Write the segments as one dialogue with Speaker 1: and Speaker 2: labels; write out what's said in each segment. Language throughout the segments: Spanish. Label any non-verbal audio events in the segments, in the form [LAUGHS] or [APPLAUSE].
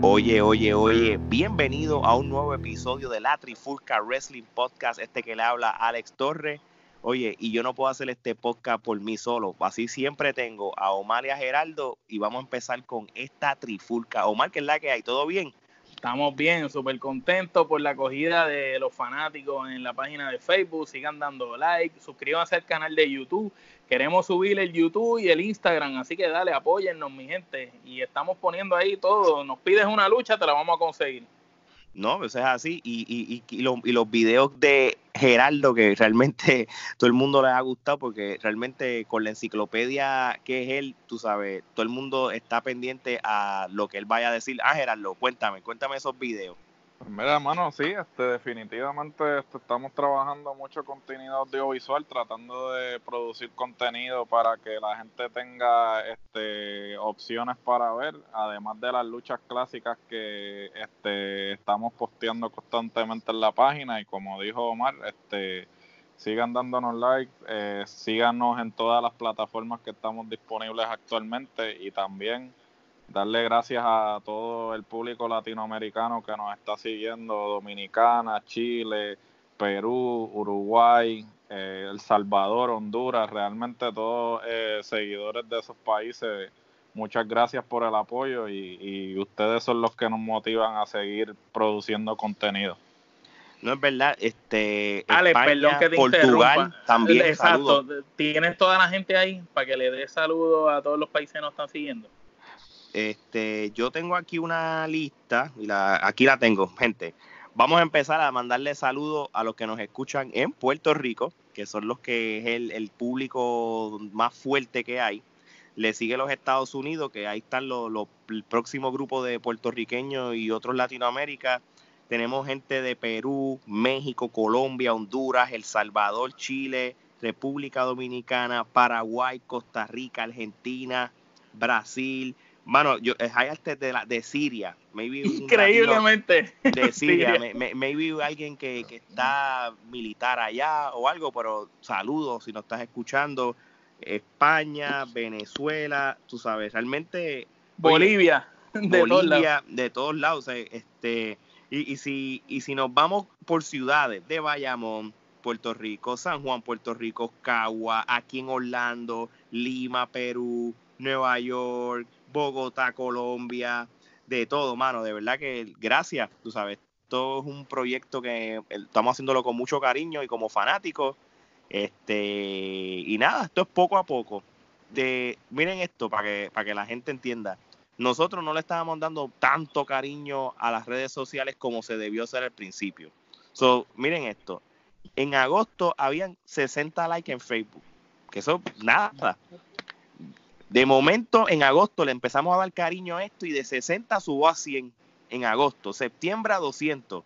Speaker 1: Oye, oye, oye, bienvenido a un nuevo episodio de la Trifulca Wrestling Podcast, este que le habla Alex Torres. Oye, y yo no puedo hacer este podcast por mí solo, así siempre tengo a Omar y a Geraldo y vamos a empezar con esta Trifulca. Omar, ¿qué es la que hay? ¿Todo bien?
Speaker 2: Estamos bien, súper contentos por la acogida de los fanáticos en la página de Facebook. Sigan dando like, suscríbanse al canal de YouTube. Queremos subir el YouTube y el Instagram, así que dale, apóyennos, mi gente. Y estamos poniendo ahí todo. Nos pides una lucha, te la vamos a conseguir.
Speaker 1: No, eso es así. Y, y, y, y, los videos de Geraldo, que realmente [LAUGHS] todo el mundo le ha gustado, porque realmente con la enciclopedia que es él, tú sabes, todo el mundo está pendiente a lo que él vaya a decir. Ah, Geraldo, cuéntame, cuéntame esos videos.
Speaker 3: Pues mira, hermano, sí, este, definitivamente este, estamos trabajando mucho contenido audiovisual, tratando de producir contenido para que la gente tenga este, opciones para ver, además de las luchas clásicas que este, estamos posteando constantemente en la página. Y como dijo Omar, este, sigan dándonos like, eh, síganos en todas las plataformas que estamos disponibles actualmente y también darle gracias a todo el público latinoamericano que nos está siguiendo, Dominicana, Chile, Perú, Uruguay, eh, El Salvador, Honduras, realmente todos eh, seguidores de esos países. Muchas gracias por el apoyo y, ustedes son los que nos motivan a seguir produciendo contenido.
Speaker 1: No es verdad, este
Speaker 2: Ale, perdón que te Portugal también. Exacto, tienes toda la gente ahí para que le dé saludos a todos los países que nos están siguiendo.
Speaker 1: Este, yo tengo aquí una lista, y aquí la tengo, gente. Vamos a empezar a mandarle saludos a los que nos escuchan en Puerto Rico, que son los que es el, público más fuerte que hay. Le sigue los Estados Unidos, que ahí están los, los el próximo grupo de puertorriqueños y otros Latinoamérica. Tenemos gente de Perú, México, Colombia, Honduras, El Salvador, Chile, República Dominicana, Paraguay, Costa Rica, Argentina, Brasil, Mano, yo, hay arte de, la, de Siria.
Speaker 2: Maybe Increíblemente.
Speaker 1: de [LAUGHS] Siria. maybe alguien que, está militar allá o algo, pero saludos si nos estás escuchando. España, Venezuela, tú sabes, realmente.
Speaker 2: Bolivia.
Speaker 1: de Bolivia, todos de todos lados. este, y, y, si, y si nos vamos por ciudades de Bayamón, Puerto Rico, San Juan, Puerto Rico, Cagua, aquí en Orlando, Lima, Perú, Nueva York, Bogotá, Colombia, de todo, mano. De verdad que gracias, tú sabes. Todo es un proyecto que estamos haciéndolo con mucho cariño y como fanáticos. Este, y nada, esto es poco a poco. De, miren esto para que, para que la gente entienda. Nosotros no le estábamos dando tanto cariño a las redes sociales como se debió hacer al principio. So, miren esto. En agosto habían 60 likes en Facebook. Que eso, nada. De momento, en agosto le empezamos a dar cariño a esto y de 60 subió a 100 en agosto, septiembre a 200,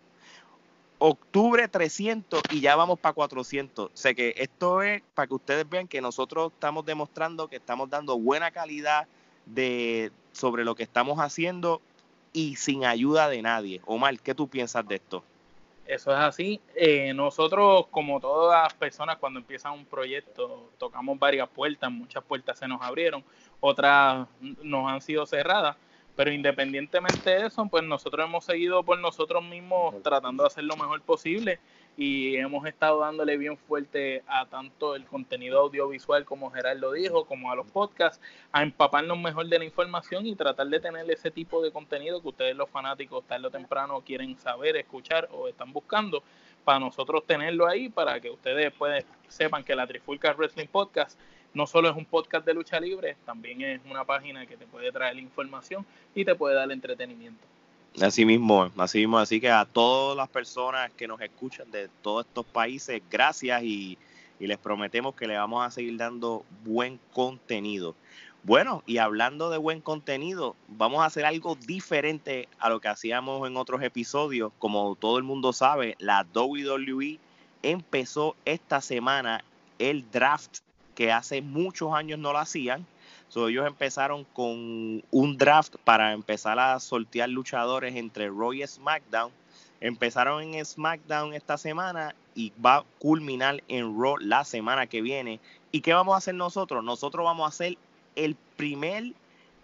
Speaker 1: octubre 300 y ya vamos para 400. Sé que esto es para que ustedes vean que nosotros estamos demostrando que estamos dando buena calidad de sobre lo que estamos haciendo y sin ayuda de nadie. Omar, ¿qué tú piensas de esto?
Speaker 2: Eso es así. Eh, nosotros, como todas las personas, cuando empiezan un proyecto, tocamos varias puertas, muchas puertas se nos abrieron, otras nos han sido cerradas, pero independientemente de eso, pues nosotros hemos seguido por nosotros mismos tratando de hacer lo mejor posible y hemos estado dándole bien fuerte a tanto el contenido audiovisual como Gerardo dijo, como a los podcasts, a empaparnos mejor de la información y tratar de tener ese tipo de contenido que ustedes los fanáticos tarde o temprano quieren saber, escuchar o están buscando, para nosotros tenerlo ahí, para que ustedes pueden, sepan que la Trifulca Wrestling Podcast no solo es un podcast de lucha libre, también es una página que te puede traer información y te puede dar entretenimiento.
Speaker 1: Así mismo, así mismo, así que a todas las personas que nos escuchan de todos estos países, gracias y, les prometemos que le vamos a seguir dando buen contenido. Bueno, y hablando de buen contenido, vamos a hacer algo diferente a lo que hacíamos en otros episodios. Como todo el mundo sabe, la WWE empezó esta semana el draft que hace muchos años no lo hacían. Ellos empezaron con un draft para empezar a sortear luchadores entre Raw y SmackDown. Empezaron en SmackDown esta semana y va a culminar en Raw la semana que viene. ¿Y qué vamos a hacer nosotros? Nosotros vamos a hacer el primer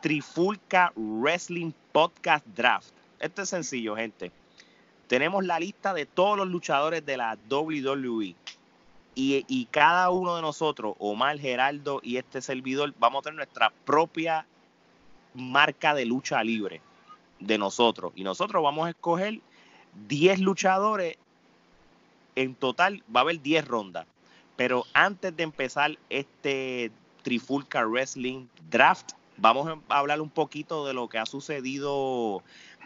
Speaker 1: Trifulca Wrestling Podcast Draft. Esto es sencillo, gente. Tenemos la lista de todos los luchadores de la WWE. Y, cada uno de nosotros, Omar, Geraldo y este servidor, vamos a tener nuestra propia marca de lucha libre de nosotros. Y nosotros vamos a escoger 10 luchadores. En total va a haber 10 rondas. Pero antes de empezar este Trifulca Wrestling Draft. Vamos a hablar un poquito de lo que ha sucedido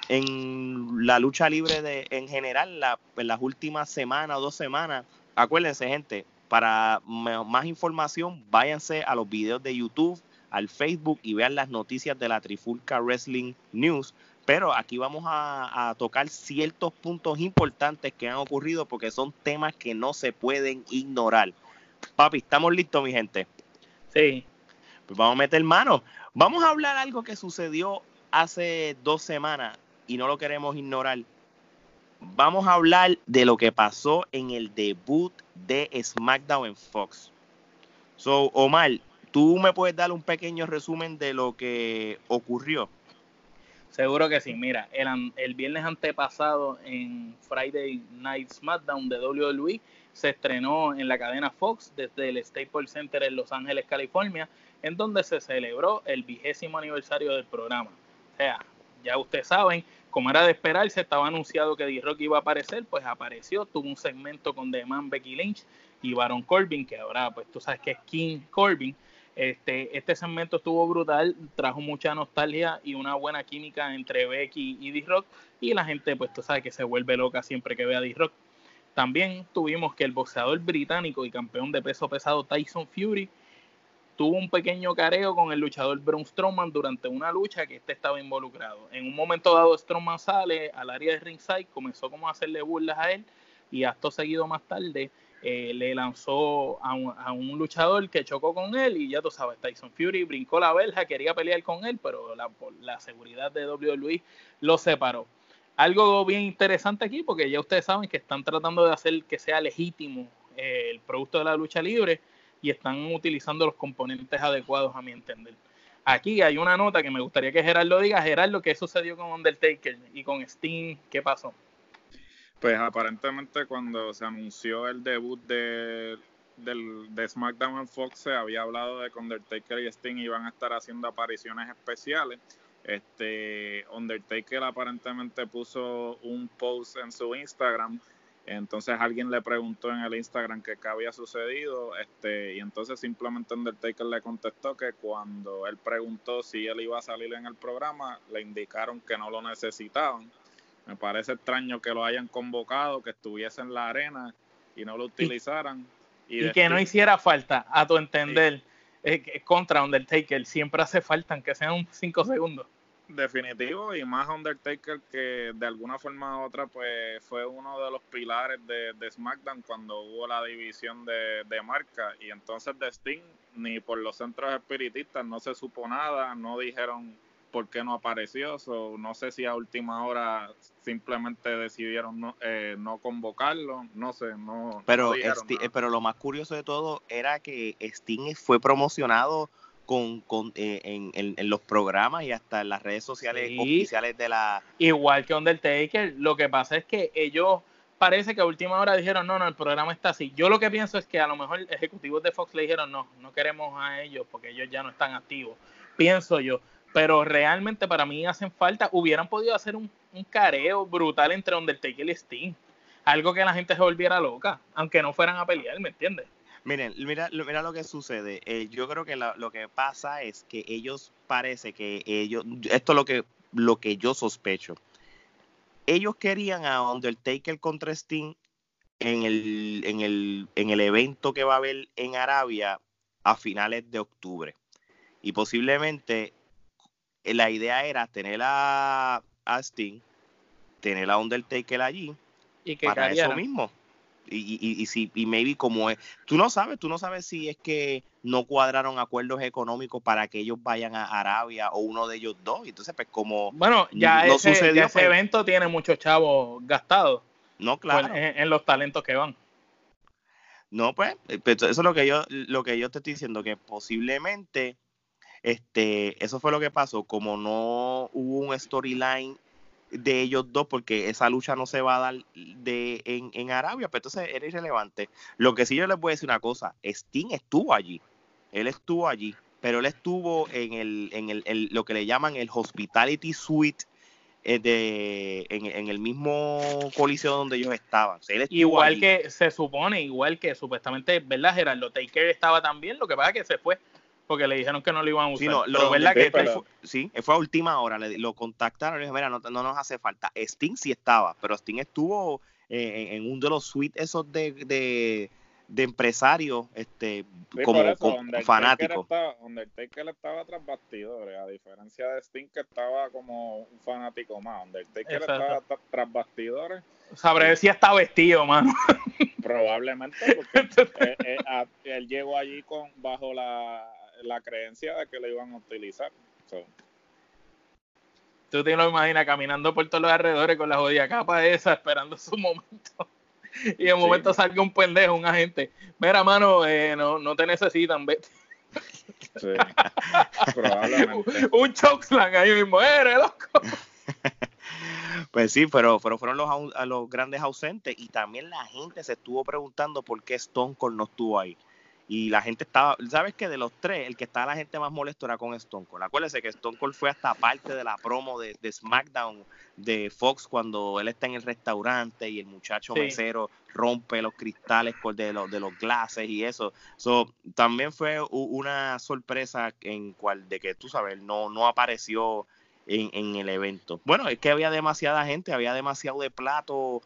Speaker 1: en la lucha libre de, en general en las últimas semanas o dos semanas. Acuérdense, gente, para más información, váyanse a los videos de YouTube, al Facebook y vean las noticias de la Trifulca Wrestling News. Pero aquí vamos a, a, tocar ciertos puntos importantes que han ocurrido porque son temas que no se pueden ignorar. Papi, ¿estamos listos, mi gente?
Speaker 2: Sí.
Speaker 1: Pues vamos a meter mano. Vamos a hablar algo que sucedió hace dos semanas y no lo queremos ignorar. Vamos a hablar de lo que pasó en el debut de SmackDown en Fox. So, Omar, ¿tú me puedes dar un pequeño resumen de lo que ocurrió?
Speaker 2: Seguro que sí. Mira, el, el viernes antepasado en Friday Night SmackDown de WWE se estrenó en la cadena Fox desde el Staples Center en Los Ángeles, California, en donde se celebró el vigésimo aniversario del programa. O sea, ya ustedes saben, como era de esperarse, estaba anunciado que D-Rock iba a aparecer, pues apareció, tuvo un segmento con The Man, Becky Lynch y Baron Corbin, que ahora, pues tú sabes que es King Corbin. Este, este segmento estuvo brutal, trajo mucha nostalgia y una buena química entre Becky y D-Rock, y la gente, pues tú sabes que se vuelve loca siempre que ve a D-Rock. También tuvimos que el boxeador británico y campeón de peso pesado Tyson Fury tuvo un pequeño careo con el luchador Braun Strowman durante una lucha que este estaba involucrado. En un momento dado Strowman sale al área de ringside, comenzó como a hacerle burlas a él y acto seguido más tarde eh, le lanzó a un, luchador que chocó con él y ya tú sabes, Tyson Fury brincó la verja, quería pelear con él, pero la, la seguridad de WWE lo separó algo bien interesante aquí, porque ya ustedes saben que están tratando de hacer que sea legítimo eh, el producto de la lucha libre y están utilizando los componentes adecuados a mi entender. Aquí hay una nota que me gustaría que Gerardo diga. Gerardo, ¿qué sucedió con Undertaker y con Sting? ¿Qué pasó?
Speaker 3: Pues aparentemente cuando se anunció el debut de, de SmackDown en Fox se había hablado de que Undertaker y Sting iban a estar haciendo apariciones especiales este Undertaker aparentemente puso un post en su Instagram. Entonces alguien le preguntó en el Instagram que qué había sucedido, este, y entonces simplemente Undertaker le contestó que cuando él preguntó si él iba a salir en el programa, le indicaron que no lo necesitaban. Me parece extraño que lo hayan convocado, que estuviese en la arena y no lo utilizaran.
Speaker 2: Y, que no hiciera falta, a tu entender. Eh, contra Undertaker siempre hace falta, aunque sean cinco segundos.
Speaker 3: Definitivo, y más Undertaker que de alguna forma u otra pues fue uno de los pilares de, SmackDown cuando hubo la división de, de marca y entonces de Sting ni por los centros espiritistas no se supo nada, no dijeron por qué no apareció, no sé si a última hora simplemente decidieron no, eh, no convocarlo, no sé, no.
Speaker 1: Pero, pero lo más curioso de todo era que Sting fue promocionado con, eh, en, los programas y hasta en las redes sociales oficiales de la...
Speaker 2: Igual que Undertaker, lo que pasa es que ellos parece que a última hora dijeron, no, no, el programa está así. Yo lo que pienso es que a lo mejor ejecutivos de Fox le dijeron, no, no queremos a ellos porque ellos ya no están activos. Pienso yo pero realmente para mí hacen falta, hubieran podido hacer un, careo brutal entre Undertaker y Sting, algo que la gente se volviera loca, aunque no fueran a pelear, ¿me entiendes?
Speaker 1: Miren, mira, mira lo que sucede. Eh, yo creo que lo que pasa es que ellos parece que ellos, esto es lo que, lo que yo sospecho. Ellos querían a Undertaker contra Sting en el, en el, en el evento que va a haber en Arabia a finales de octubre Y posiblemente eh, la idea era tener a, a Sting, tener a Undertaker allí,
Speaker 2: y que
Speaker 1: para eso mismo. Y, y, y, si, y maybe como es, tú no sabes, tú no sabes si es que no cuadraron acuerdos económicos para que ellos vayan a Arabia o uno de ellos dos. Entonces, pues como
Speaker 2: Bueno, ya
Speaker 1: no
Speaker 2: ese,
Speaker 1: sucedió,
Speaker 2: ya ese
Speaker 1: pues.
Speaker 2: evento tiene muchos chavos gastados
Speaker 1: no,
Speaker 2: pues,
Speaker 1: claro.
Speaker 2: en, en los talentos que van.
Speaker 1: No, pues, eh, pero eso es lo que yo, lo que yo te estoy diciendo, que posiblemente, este, eso fue lo que pasó, como no hubo un storyline de ellos dos, porque esa lucha no se va a dar de en, en Arabia, pero entonces era irrelevante. Lo que sí yo les voy a decir una cosa, Sting estuvo allí, él estuvo allí, pero él estuvo en el, en el, el- lo que le llaman el Hospitality Suite eh, de, en, en el mismo coliseo donde ellos estaban. O sea,
Speaker 2: Igual
Speaker 1: allí.
Speaker 2: que se supone, igual que supuestamente, ¿verdad? Gerardo Taker estaba también, lo que pasa es que se fue porque le dijeron que no lo iban a usar.
Speaker 1: Sí, no,
Speaker 2: Pero
Speaker 1: lo,
Speaker 2: ¿verdad que
Speaker 1: fue, sí, fue a última hora, le- lo contactaron y le dijo, mira, no, no nos hace falta. Sting sí estaba, pero Sting estuvo eh, en, en uno de los suites esos de, de, de empresarios este,
Speaker 3: Sí,
Speaker 1: como,
Speaker 3: eso,
Speaker 1: como
Speaker 3: Undertaker
Speaker 1: fanáticos.
Speaker 3: Estaba, Undertaker estaba tras bastidores, a diferencia de Sting que estaba como un fanático más. Undertaker
Speaker 2: Exacto.
Speaker 3: estaba tra- tras bastidores,
Speaker 2: Sabré si está vestido, mano.
Speaker 3: probablemente, porque él, [LAUGHS] él- a- él llegó allí con bajo la, la creencia de que lo iban a utilizar. So,
Speaker 2: Tú te lo imaginas caminando por todos los alrededores con la jodida capa esa, esperando su momento. [LAUGHS] Y de
Speaker 3: Sí.
Speaker 2: momento salga un pendejo, un agente. Mira, mano, eh, no, no te necesitan, vete.
Speaker 3: sí, [LAUGHS] probablemente. [LAUGHS]
Speaker 2: un chokeslam ahí mismo, eres loco.
Speaker 1: Pues sí, pero, pero fueron los, a los grandes ausentes y también la gente se estuvo preguntando por qué Stone Cold no estuvo ahí. Y la gente estaba, ¿sabes que De los tres, el que estaba la gente más molesto era con Stone Cold. Acuérdense que Stone Cold fue hasta parte de la promo de, de SmackDown de Fox cuando él está en el restaurante y el muchacho
Speaker 2: Sí.
Speaker 1: mesero rompe los cristales de, los de los glases y eso. So, también fue una sorpresa en cual de que tú sabes, no, no apareció en, en el evento. Bueno, es que había demasiada gente, había demasiado de plato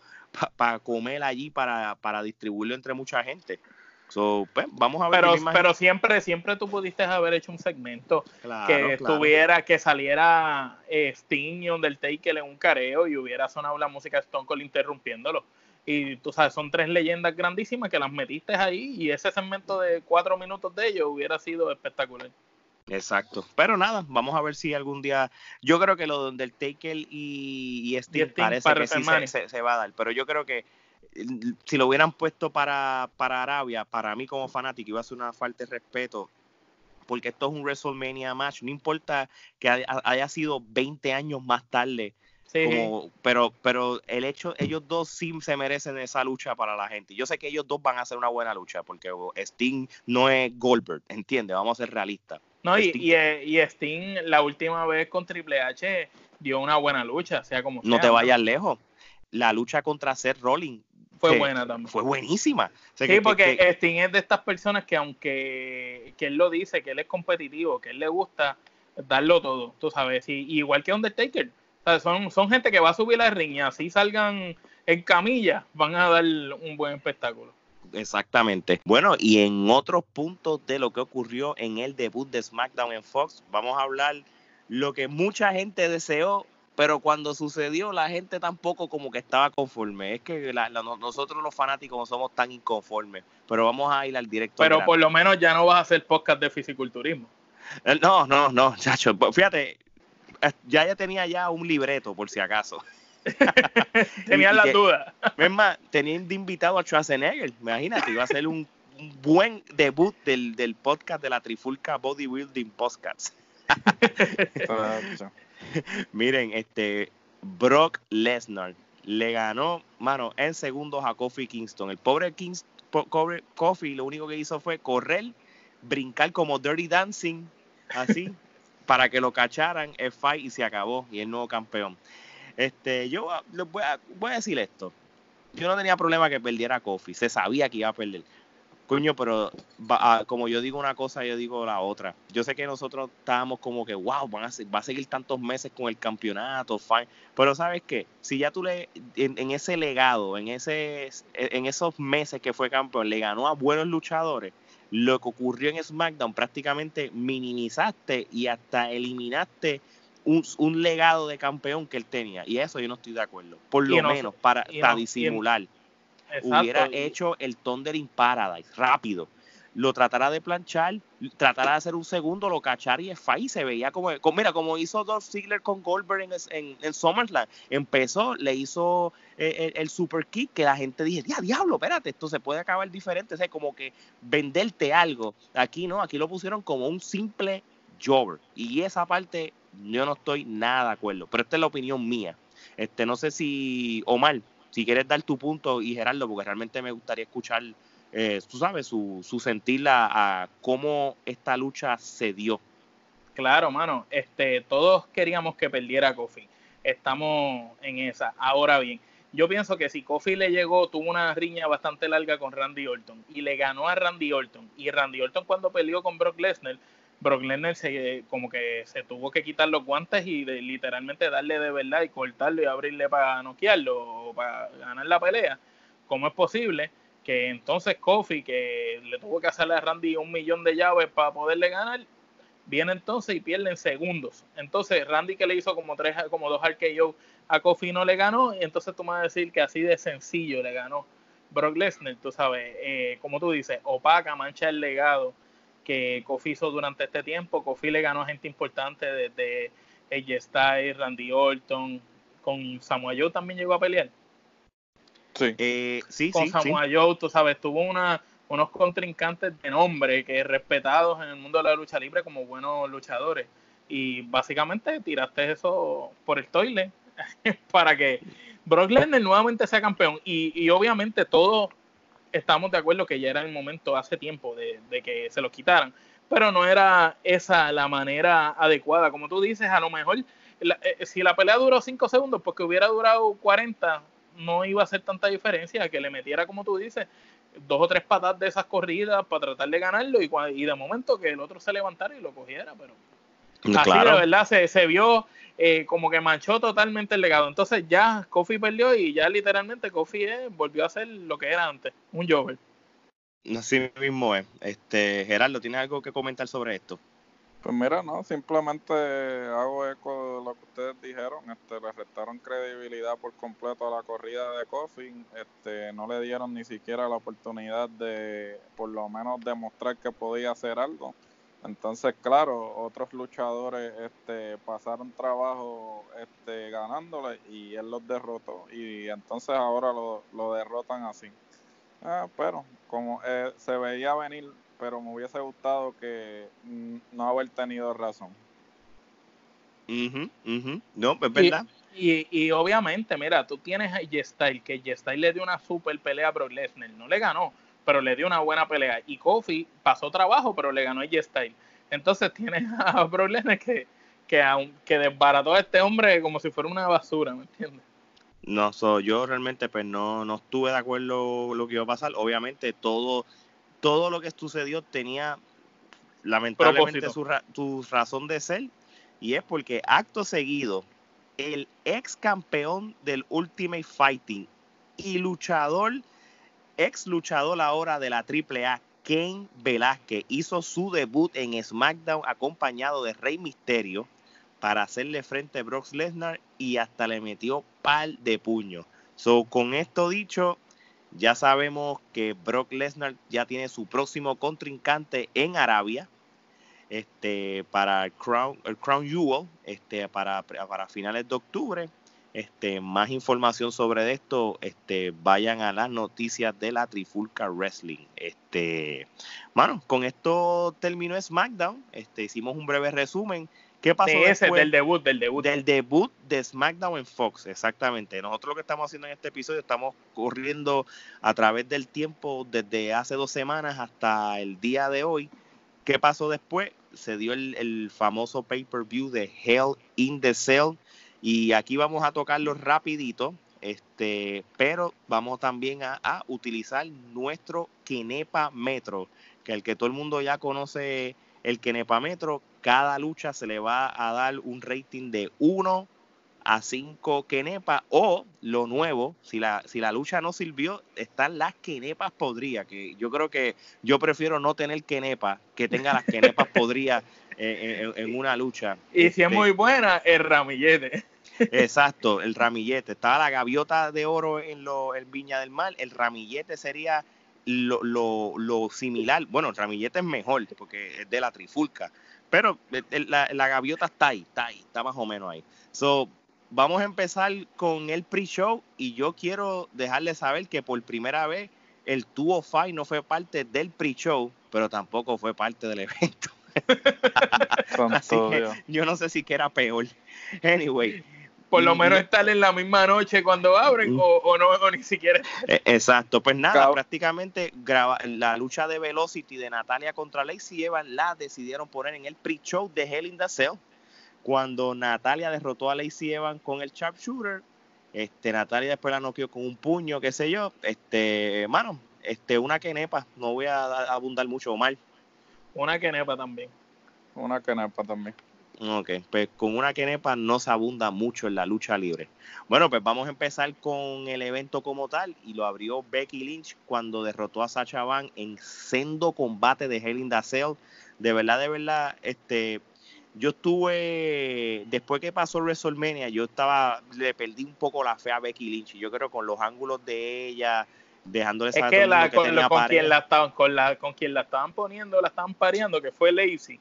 Speaker 1: para comer allí para, para distribuirlo entre mucha gente. So, pues, vamos a ver.
Speaker 2: Pero, pero siempre, siempre tú pudiste haber hecho un segmento
Speaker 1: Claro,
Speaker 2: que
Speaker 1: claro.
Speaker 2: estuviera, que saliera eh, Sting y Undertaker en un careo y hubiera sonado la música de Stone Cold interrumpiéndolo. Y tú sabes, son tres leyendas grandísimas que las metiste ahí y ese segmento de cuatro minutos de ellos hubiera sido espectacular.
Speaker 1: Exacto. Pero nada, vamos a ver si algún día. Yo creo que lo de Undertaker y, y Sting,
Speaker 2: Y Sting
Speaker 1: parece que sí se, se- se va a dar. Pero yo creo que si lo hubieran puesto para, para Arabia, para mí como fanático, iba a ser una falta de respeto. Porque esto es un WrestleMania match. No importa que haya, sido 20 años más tarde.
Speaker 2: Sí,
Speaker 1: Como, pero, pero el hecho, ellos dos sí se merecen esa lucha para la gente. Yo sé que ellos dos van a hacer una buena lucha, porque Sting no es Goldberg, ¿entiendes? Vamos a ser realistas.
Speaker 2: no, y,
Speaker 1: Sting-
Speaker 2: y, eh, y Sting la última vez con Triple H dio una buena lucha, sea como
Speaker 1: No
Speaker 2: sea,
Speaker 1: te vayas lejos. La lucha contra Seth Rollins
Speaker 2: Fue buena también.
Speaker 1: Fue buenísima. O sea,
Speaker 2: Sí,
Speaker 1: que-
Speaker 2: porque
Speaker 1: que-
Speaker 2: Sting es de estas personas que aunque que él lo dice, que él es competitivo, que él le gusta darlo todo, tú sabes, y, igual que Undertaker. O sea, son, son gente que va a subir la ring y así salgan en camilla, van a dar un buen espectáculo.
Speaker 1: Exactamente. Bueno, y en otros puntos de lo que ocurrió en el debut de SmackDown en Fox, vamos a hablar lo que mucha gente deseó, pero cuando sucedió la gente tampoco como que estaba conforme. Es que la- la- nosotros los fanáticos no somos tan inconformes, pero vamos a ir al directo.
Speaker 2: Pero por lo menos ya no vas a hacer podcast de fisiculturismo.
Speaker 1: Eh, No, no, no, chacho. pues, Fíjate, eh, ya ya tenía ya un libreto por si acaso. [LAUGHS]
Speaker 2: Tenían
Speaker 1: y
Speaker 2: las
Speaker 1: que-
Speaker 2: dudas. [LAUGHS]
Speaker 1: Es más, tenían de invitado a Schwarzenegger. Imagínate, iba a ser un, un buen debut del, del podcast de la Trifulca Bodybuilding Podcast. [LAUGHS] [LAUGHS] Miren, este Brock Lesnar le ganó, mano, en segundos a Kofi Kingston. El pobre Kings, po- pobre Kofi lo único que hizo fue correr, brincar como Dirty Dancing, así, [LAUGHS] para que lo cacharan el fight y se acabó y el nuevo campeón. Este, yo ah, les voy a, voy a decir esto. Yo no tenía problema que perdiera Kofi, se sabía que iba a perder. Coño, pero va- ah, como yo digo una cosa, yo digo la otra. Yo sé que nosotros estábamos como que, wow, van a, va a seguir tantos meses con el campeonato, fine. Pero ¿sabes qué? Si ya tú le, en, en ese legado, en, ese, en esos meses que fue campeón, le ganó a buenos luchadores, lo que ocurrió en SmackDown prácticamente minimizaste y hasta eliminaste un, legado de campeón que él tenía. Y eso yo no estoy de acuerdo. Por lo menos, para, disimular. Hubiera hecho el Thunder in Paradise rápido. Lo tratará de planchar, tratará de hacer un segundo, lo cachar y es y se veía como, mira, como hizo Dolph Ziggler con Goldberg en, en, en SummerSlam, empezó, le hizo eh, el, super kick que la gente dije, ya diablo, espérate, esto se puede acabar diferente, o sea, como que venderte algo, aquí no, aquí lo pusieron como un simple jobber, y esa parte yo no estoy nada de acuerdo, pero esta es la opinión mía, este, no sé si, Omar, si quieres dar tu punto y Gerardo, porque realmente me gustaría escuchar eh, tú sabes, su, su sentir a, cómo esta lucha se dio.
Speaker 2: Claro, mano, este, todos queríamos que perdiera Kofi. Estamos en esa. Ahora bien, yo pienso que si Kofi le llegó, tuvo una riña bastante larga con Randy Orton y le ganó a Randy Orton. Y Randy Orton cuando peleó con Brock Lesnar, Brock Lesnar se, como que se tuvo que quitar los guantes y literalmente darle de verdad y cortarlo y abrirle para noquearlo o para ganar la pelea. ¿Cómo es posible? que entonces Kofi, que le tuvo que hacerle a Randy un millón de llaves para poderle ganar, viene entonces y pierde en segundos. Entonces Randy que le hizo como tres, como dos RKO a Kofi no le ganó, y entonces tú me vas a decir que así de sencillo le ganó Brock Lesnar, tú sabes, eh, como tú dices, opaca, mancha el legado que Kofi hizo durante este tiempo. Kofi le ganó a gente importante desde AJ Styles, Randy Orton, con Samoa Joe también llegó a pelear.
Speaker 1: Sí. Eh, sí,
Speaker 2: con Samoa Joe, tú sabes, tuvo una, unos contrincantes de nombre que respetados en el mundo de la lucha libre como buenos luchadores. Y básicamente tiraste eso por el toilet [LAUGHS] para que Brock Lesnar nuevamente sea campeón. Y, obviamente todos estamos de acuerdo que ya era el momento hace tiempo de, de, que se lo quitaran. Pero no era esa la manera adecuada. Como tú dices, a lo mejor eh, si la pelea duró 5 segundos, porque hubiera durado 40, no iba a hacer tanta diferencia que le metiera, como tú dices, dos o tres patas de esas corridas para tratar de ganarlo y, y de momento que el otro se levantara y lo cogiera, pero así de verdad se, se vio eh, como que manchó totalmente el legado. Entonces ya Kofi perdió y ya literalmente Kofi eh, volvió a ser lo que era antes, un Jover.
Speaker 1: Así mismo es. Este, Gerardo, ¿tienes algo que comentar sobre esto?
Speaker 3: Pues mira, no, simplemente hago eco de lo que ustedes dijeron, este, le restaron credibilidad por completo a la corrida de Coffin, este, no le dieron ni siquiera la oportunidad de por lo menos demostrar que podía hacer algo. Entonces, claro, otros luchadores este, pasaron trabajo este, ganándole y él los derrotó y entonces ahora lo, lo derrotan así. Ah, pero como eh, se veía venir pero me hubiese gustado que no haber tenido razón.
Speaker 1: No, pues verdad.
Speaker 2: Y, y, obviamente, mira, tú tienes a G-Style, que G-Style le dio una super pelea a Brock Lesnar, no le ganó, pero le dio una buena pelea. Y Kofi pasó trabajo, pero le ganó a G-Style. Entonces tienes a Brock Lesnar que, que, que desbarató a este hombre como si fuera una basura, ¿me entiendes?
Speaker 1: No, so, yo realmente pues no, no estuve de acuerdo lo que iba a pasar. Obviamente todo todo lo que sucedió tenía lamentablemente su, razón de ser y es porque acto seguido el ex campeón del Ultimate Fighting y luchador, ex luchador ahora de la AAA, Ken Velázquez, hizo su debut en SmackDown acompañado de Rey Misterio para hacerle frente a Brock Lesnar y hasta le metió pal de puño. So, con esto dicho, ya sabemos que Brock Lesnar ya tiene su próximo contrincante en Arabia este, para el Crown, el Crown Jewel este, para, para finales de octubre. Este, más información sobre esto, este, vayan a las noticias de la Trifulca Wrestling. Este, bueno, con esto terminó SmackDown. Este, hicimos un breve resumen. ¿Qué pasó
Speaker 2: ese, del debut, del debut.
Speaker 1: Del debut de SmackDown en Fox, exactamente. Nosotros lo que estamos haciendo en este episodio, estamos corriendo a través del tiempo desde hace dos semanas hasta el día de hoy. ¿Qué pasó después? Se dio el, famoso pay-per-view de Hell in the Cell. Y aquí vamos a tocarlo rapidito. Este, pero vamos también a, a utilizar nuestro Kenepa Metro, que el que todo el mundo ya conoce el Kenepa Metro, cada lucha se le va a dar un rating de 1 a cinco quenepas o lo nuevo, si la, si la lucha no sirvió, están las quenepas podrías, que yo creo que yo prefiero no tener quenepas que tenga las quenepas [LAUGHS] podrías en, una lucha.
Speaker 2: Y si es este, muy buena, el ramillete.
Speaker 1: Exacto, el ramillete. Estaba la gaviota de oro en, lo, el Viña del Mar, el ramillete sería lo, lo, lo, similar. Bueno, el ramillete es mejor porque es de la trifulca, pero la, la, gaviota está ahí, está ahí, está más o menos ahí. So, vamos a empezar con el pre-show y yo quiero dejarle saber que por primera vez el Tuo Fight no fue parte del pre-show, pero tampoco fue parte del evento. [LAUGHS] Así que yo no sé si que era peor. Anyway,
Speaker 2: por lo menos estar en la misma noche cuando abren o, no ni siquiera. [LAUGHS]
Speaker 1: E, exacto, pues nada, prácticamente graba, la lucha de Velocity de Natalia contra Lacey Evans la decidieron poner en el pre-show de Hell in the Cell. Cuando Natalia derrotó a Lacey Evans con el sharpshooter, este, Natalia después la noqueó con un puño, qué sé yo. Este, mano, este, una quenepa, no voy a, abundar mucho mal.
Speaker 2: Una quenepa también.
Speaker 3: Una quenepa también.
Speaker 1: Ok, pues con una quenepa no se abunda mucho en la lucha libre. Bueno, pues vamos a empezar con el evento como tal y lo abrió Becky Lynch cuando derrotó a Sacha Van en sendo combate de Hell in the Cell. De verdad, de verdad, este, yo estuve, después que pasó WrestleMania, yo estaba, le perdí un poco la fe a Becky Lynch. Yo creo con los ángulos de ella, dejándole
Speaker 2: saber es que, la, con, quien la estaban, con, la, con quien la estaban poniendo, la estaban pareando, que fue Lacey.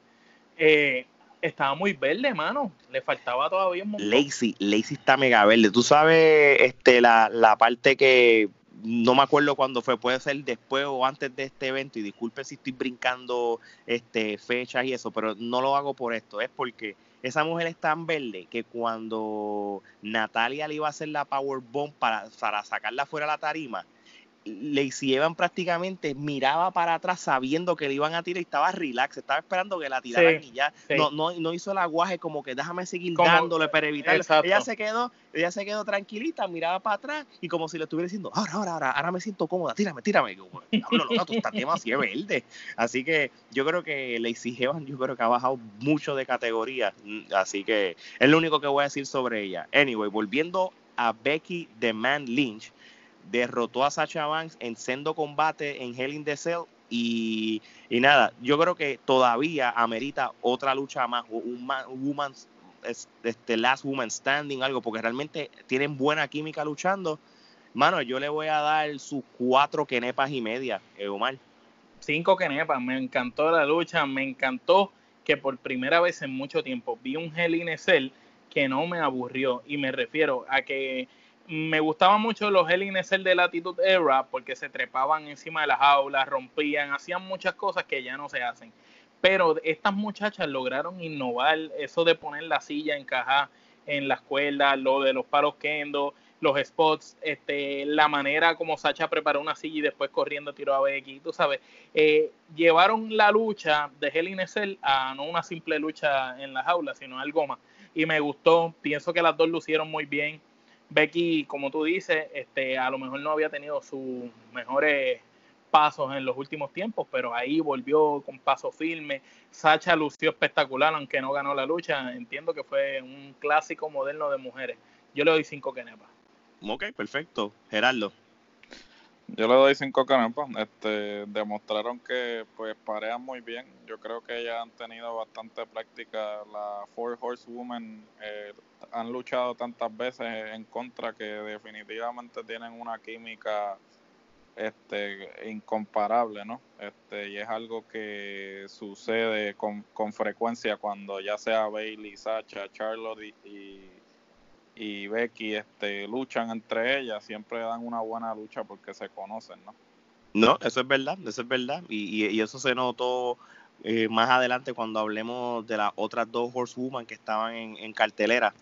Speaker 2: Eh, estaba muy verde, mano. Le faltaba todavía un
Speaker 1: montón. Lazy, Lazy está mega verde. Tú sabes este, la, la parte que no me acuerdo cuándo fue, puede ser después o antes de este evento, y disculpe si estoy brincando este, fechas y eso, pero no lo hago por esto, es porque esa mujer es tan verde que cuando Natalia le iba a hacer la power bomb para, para sacarla fuera de la tarima, le hicieron prácticamente miraba para atrás sabiendo que le iban a tirar y estaba relax, estaba esperando que la tiraran y ya no, no, no hizo el aguaje como que déjame seguir dándole para evitar. Ella se quedó, ella se quedó tranquilita, miraba para atrás y como si le estuviera diciendo, ahora, ahora, ahora, ahora me siento cómoda, tírame, tírame. Yo, tú estás [LAUGHS] demasiado verde. Así que yo creo que le exigieron, yo creo que ha bajado mucho de categoría. Así que es lo único que voy a decir sobre ella. Anyway, volviendo a Becky the Man Lynch, derrotó a Sacha Banks en sendo combate en Hell in the Cell y, nada, yo creo que todavía amerita otra lucha más, un, woman's, este, last woman standing, algo, porque realmente tienen buena química luchando. Mano, yo le voy a dar sus cuatro quenepas y media, eh, Omar.
Speaker 2: Cinco quenepas, me encantó la lucha, me encantó que por primera vez en mucho tiempo vi un Hell in a Cell que no me aburrió y me refiero a que me gustaban mucho los Hell in Cell de Latitude Era porque se trepaban encima de las aulas, rompían, hacían muchas cosas que ya no se hacen. Pero estas muchachas lograron innovar eso de poner la silla encajada en las cuerdas, lo de los palos kendo, los spots, este, la manera como Sacha preparó una silla y después corriendo tiró a Becky, tú sabes, eh, llevaron la lucha de Hell in Cell a no una simple lucha en las aulas, sino algo más. Y me gustó, pienso que las dos lucieron muy bien Becky, como tú dices, este, a lo mejor no había tenido sus mejores pasos en los últimos tiempos, pero ahí volvió con paso firme. Sacha lució espectacular, aunque no ganó la lucha. Entiendo que fue un clásico moderno de mujeres. Yo le doy cinco kenepas.
Speaker 1: Ok, perfecto. Gerardo.
Speaker 3: Yo le doy cinco canepas. Este, demostraron que pues parean muy bien. Yo creo que ya han tenido bastante práctica. La Four Horsewomen eh, han luchado tantas veces en contra que definitivamente tienen una química este incomparable, ¿no? Este, y es algo que sucede con, con frecuencia cuando ya sea Bailey, Sacha, Charlotte y y Becky este, luchan entre ellas, siempre dan una buena lucha porque se conocen, ¿no?
Speaker 1: No, eso es verdad, eso es verdad. Y, y, eso se notó eh, más adelante cuando hablemos de las otras dos Horsewoman que estaban en, cartelera.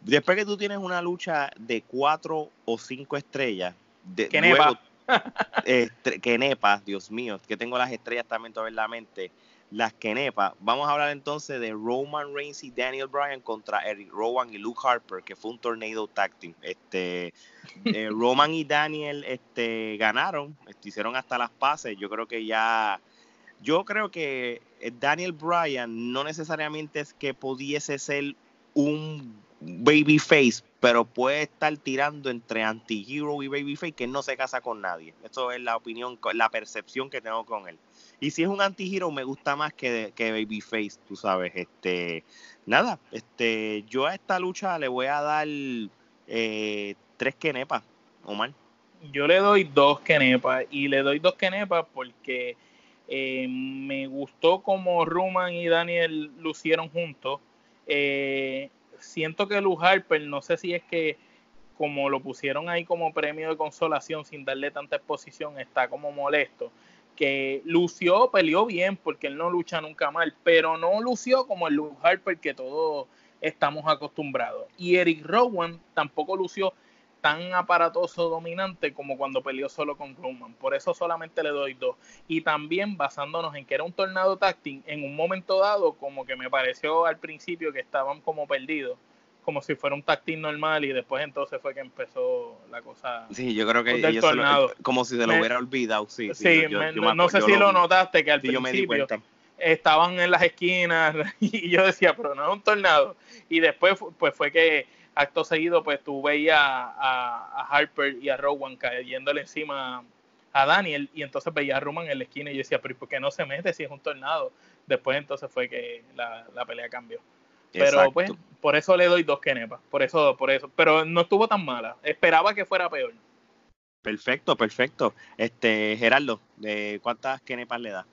Speaker 1: Después que tú tienes una lucha de cuatro o cinco estrellas, de,
Speaker 2: que nepa. [LAUGHS]
Speaker 1: que nepa, Dios mío, que tengo las estrellas también todavía en la mente las Kenepa. Vamos a hablar entonces de Roman Reigns y Daniel Bryan contra Eric Rowan y Luke Harper, que fue un tornado tag Este, eh, [LAUGHS] Roman y Daniel este, ganaron, este, hicieron hasta las pases. Yo creo que ya, yo creo que eh, Daniel Bryan no necesariamente es que pudiese ser un babyface, pero puede estar tirando entre anti-hero y babyface que no se casa con nadie. Eso es la opinión, la percepción que tengo con él. Y si es un anti-hero, me gusta más que, que babyface, tú sabes. Este, nada, este, yo a esta lucha le voy a dar eh, tres kenepas, Omar.
Speaker 2: Yo le doy dos kenepas y le doy dos kenepas porque eh, me gustó como Roman y Daniel lucieron juntos. Eh, siento que Lu Harper, no sé si es que como lo pusieron ahí como premio de consolación sin darle tanta exposición, está como molesto. Que lució, peleó bien porque él no lucha nunca mal, pero no lució como el Lu Harper que todos estamos acostumbrados. Y Eric Rowan tampoco lució tan aparatoso dominante como cuando peleó solo con Grumman. Por eso solamente le doy dos. Y también basándonos en que era un tornado táctil, en un momento dado como que me pareció al principio que estaban como perdidos como si fuera un táctil normal y después entonces fue que empezó la cosa.
Speaker 1: Sí, yo creo que como si se lo hubiera olvidado, sí.
Speaker 2: Sí, no, sé si lo, notaste que al principio estaban en las esquinas [LAUGHS] y yo decía, pero no es un tornado. Y después pues fue que acto seguido, pues tú veías a, Harper y a Rowan cayéndole encima a Daniel y entonces veía a Roman en la esquina y yo decía, pero ¿por qué no se mete si es un tornado? Después entonces fue que la, pelea cambió. Pero pues por eso le doy dos kenepas, por eso, por eso, pero no estuvo tan mala, esperaba que fuera peor.
Speaker 1: Perfecto, perfecto. Este, Gerardo, ¿de cuántas kenepas le das?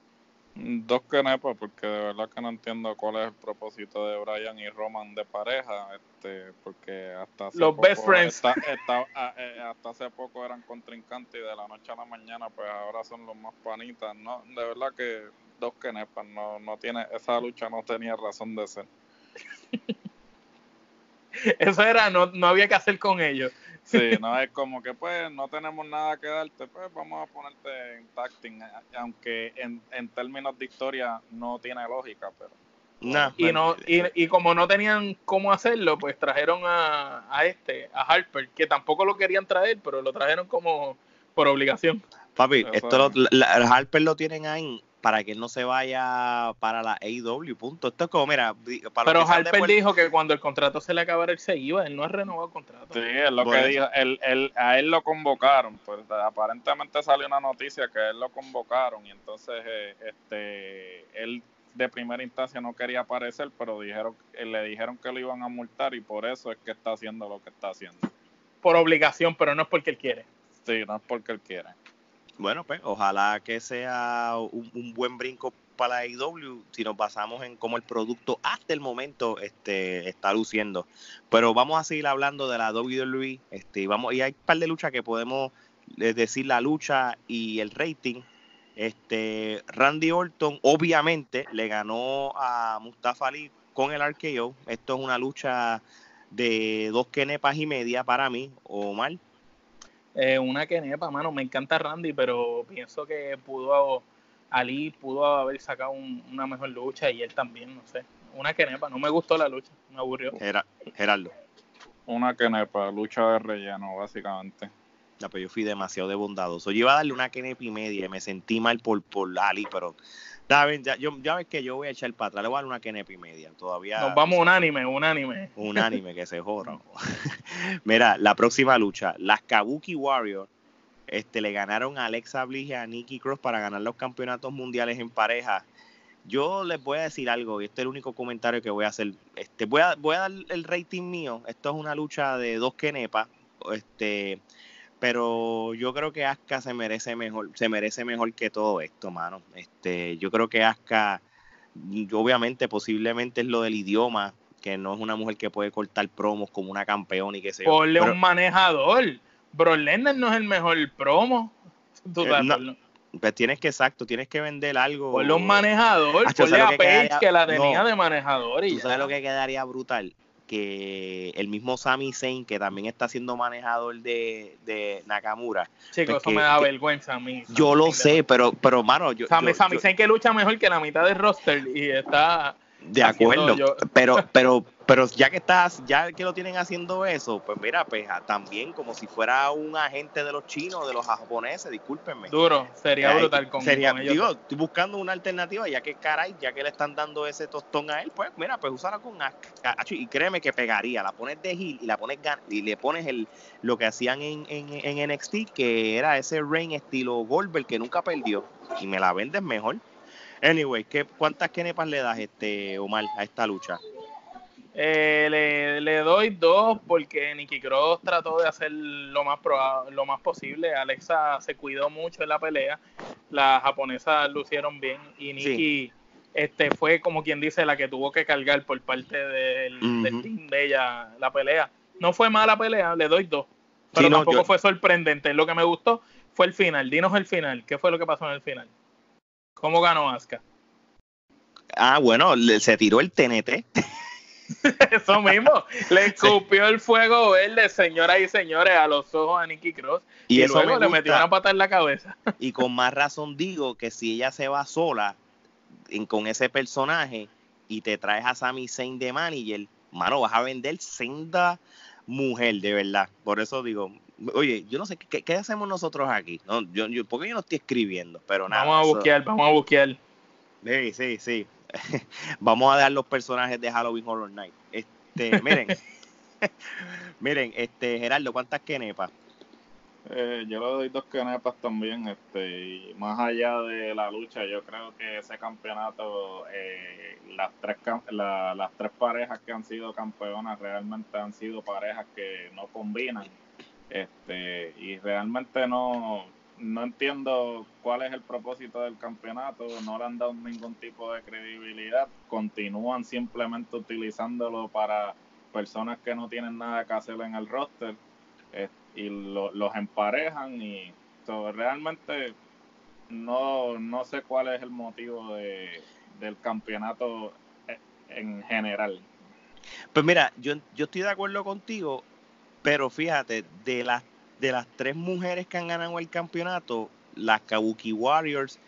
Speaker 3: Dos kenepas, porque de verdad que no entiendo cuál es el propósito de Brian y Roman de pareja, este, porque hasta hace
Speaker 2: los
Speaker 3: poco,
Speaker 2: best friends,
Speaker 3: ah, eh, hasta hace poco eran contrincantes y de la noche a la mañana, pues ahora son los más panitas, no, de verdad que dos kenepas, no, no tiene, esa lucha no tenía razón de ser. [LAUGHS] [LAUGHS]
Speaker 2: Eso era, no, no había que hacer con ellos.
Speaker 3: Sí, [LAUGHS] no es como que pues no tenemos nada que darte, pues vamos a ponerte en tacting, aunque en, en términos de historia no tiene lógica, pero...
Speaker 2: y, no, y, y, como no tenían cómo hacerlo, pues trajeron a, a este, a Harper, que tampoco lo querían traer, pero lo trajeron como por obligación.
Speaker 1: Papi, esto lo, la, Harper lo tienen ahí para que no se vaya para la AEW, punto. Esto es como, mira,
Speaker 2: para Pero Harper dijo que cuando el contrato se le acabara él se iba, él no ha renovado el contrato.
Speaker 3: Sí, es lo que dijo, él, él, a él lo convocaron, pues aparentemente salió una noticia que él lo convocaron y entonces eh, este él de primera instancia no quería aparecer, pero dijeron le dijeron que lo iban a multar y por eso es que está haciendo lo que está haciendo.
Speaker 2: Por obligación, pero no es porque él quiere.
Speaker 3: Sí, no es porque él quiere.
Speaker 1: Bueno, pues ojalá que sea un, buen brinco para la IW si nos basamos en cómo el producto hasta el momento este, está luciendo. Pero vamos a seguir hablando de la WWE este, y, vamos, y hay un par de luchas que podemos eh, decir la lucha y el rating. Este, Randy Orton obviamente le ganó a Mustafa Ali con el RKO. Esto es una lucha de dos kenepas y media para mí, o mal.
Speaker 2: Eh, una que nepa, mano, me encanta Randy, pero pienso que pudo, Ali pudo haber sacado una mejor lucha y él también, no sé. Una que nepa, no me gustó la lucha, me aburrió.
Speaker 1: Gerardo.
Speaker 3: Una que nepa, lucha de relleno, básicamente.
Speaker 1: Ya, pero yo fui demasiado de bondadoso. Yo iba a darle una kenepa y media y me sentí mal por, por Ali, pero ya, yo, ya ves que yo voy a echar para atrás, le voy a dar una kenepa y media. Todavía.
Speaker 2: Nos vamos un anime, un anime.
Speaker 1: Un anime que se joda. [LAUGHS] Mira, la próxima lucha, las Kabuki Warriors este, le ganaron a Alexa Bliss y a Nikki Cross para ganar los campeonatos mundiales en pareja. Yo les voy a decir algo, y este es el único comentario que voy a hacer. Este, voy, a, voy a dar el rating mío. Esto es una lucha de dos kenepas. Este, pero yo creo que Asuka se merece mejor, se merece mejor que todo esto, mano. Este, yo creo que Asuka, obviamente, posiblemente es lo del idioma, que no es una mujer que puede cortar promos como una campeona y que se
Speaker 2: Ponle un manejador. Bro no es el mejor promo. [LAUGHS]
Speaker 1: Eh, pues tienes que, exacto, tienes que vender algo.
Speaker 2: Ponle un manejador, ponle a Paige que, la tenía de manejador. Y
Speaker 1: ¿Tú sabes lo que quedaría brutal? Que el mismo Sami Zayn, que también está siendo manejador de, de Nakamura.
Speaker 2: Chicos, eso me da vergüenza a mí.
Speaker 1: Yo lo sé, pero, pero mano, yo.
Speaker 2: Sami, Zayn que lucha mejor que la mitad del roster y está.
Speaker 1: De acuerdo, pero, [LAUGHS] pero, pero ya que estás, ya que lo tienen haciendo eso, pues mira, pues ah, también como si fuera un agente de los chinos, de los japoneses, discúlpenme.
Speaker 2: Duro, sería brutal con,
Speaker 1: sería, Digo, estoy buscando una alternativa, ya que caray, ya que le están dando ese tostón a él, pues mira, pues usarla con y créeme que pegaría, la pones de Hill y la pones y le pones el lo que hacían en, en, en NXT, que era ese Rain estilo Goldberg que nunca perdió, y me la vendes mejor. Anyway, ¿qué, ¿cuántas kenepas le das, este Omar, a esta lucha?
Speaker 2: Eh, le, doy dos porque Nikki Cross trató de hacer lo más lo más posible. Alexa se cuidó mucho en la pelea. Las japonesas lucieron bien y Nikki este fue como quien dice la que tuvo que cargar por parte del, team de ella la pelea. No fue mala pelea, le doy dos. Pero tampoco fue sorprendente. Lo que me gustó fue el final. Dinos el final. ¿Qué fue lo que pasó en el final? ¿Cómo ganó Asuka?
Speaker 1: Ah, bueno, se tiró el TNT. [LAUGHS]
Speaker 2: Eso mismo, le escupió el fuego verde, señoras y señores, a los ojos a Nikki Cross y, eso luego le metió una pata en la cabeza. [LAUGHS]
Speaker 1: y con más razón digo que si ella se va sola con ese personaje y te traes a Sami Zayn de manager, mano, vas a vender senda mujer, de verdad. Por eso digo, oye, yo no sé, ¿qué, hacemos nosotros aquí? No, yo, yo, porque yo no estoy escribiendo, pero nada.
Speaker 2: Vamos a buscar, vamos a buscar.
Speaker 1: Sí, sí, sí. [LAUGHS] Vamos a dar los personajes de Halloween Horror Night. Este, [LAUGHS] miren, [LAUGHS] miren, este, Gerardo, ¿cuántas kenepas?
Speaker 3: Eh, yo le doy dos kenepas también, este, y más allá de la lucha, yo creo que ese campeonato, eh, las tres las tres parejas que han sido campeonas realmente han sido parejas que no combinan, este, y realmente no, no entiendo cuál es el propósito del campeonato, no le han dado ningún tipo de credibilidad, continúan simplemente utilizándolo para personas que no tienen nada que hacer en el roster eh, y los emparejan y realmente no, no sé cuál es el motivo de, del campeonato eh, en general.
Speaker 1: Pues mira, yo, yo estoy de acuerdo contigo, pero fíjate, de las de las tres mujeres que han ganado el campeonato, las Kabuki Warriors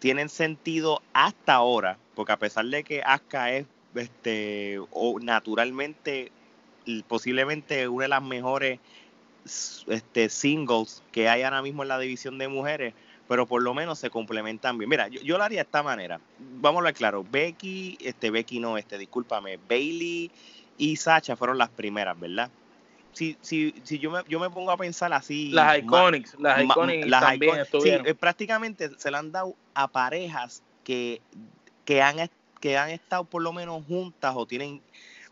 Speaker 1: tienen sentido hasta ahora, porque a pesar de que Asuka es este o naturalmente posiblemente una de las mejores este, singles que hay ahora mismo en la división de mujeres, pero por lo menos se complementan bien. Mira, yo, lo haría de esta manera. Vamos a claro. Becky, este Becky no, este, discúlpame, Bailey y Sacha fueron las primeras, ¿verdad? Si, si, si yo, me, yo me pongo a pensar así.
Speaker 2: Las Iconics, las Iconics también estuvieron.
Speaker 1: Eh, prácticamente se le han dado a parejas que, que, han, que han estado por lo menos juntas o tienen.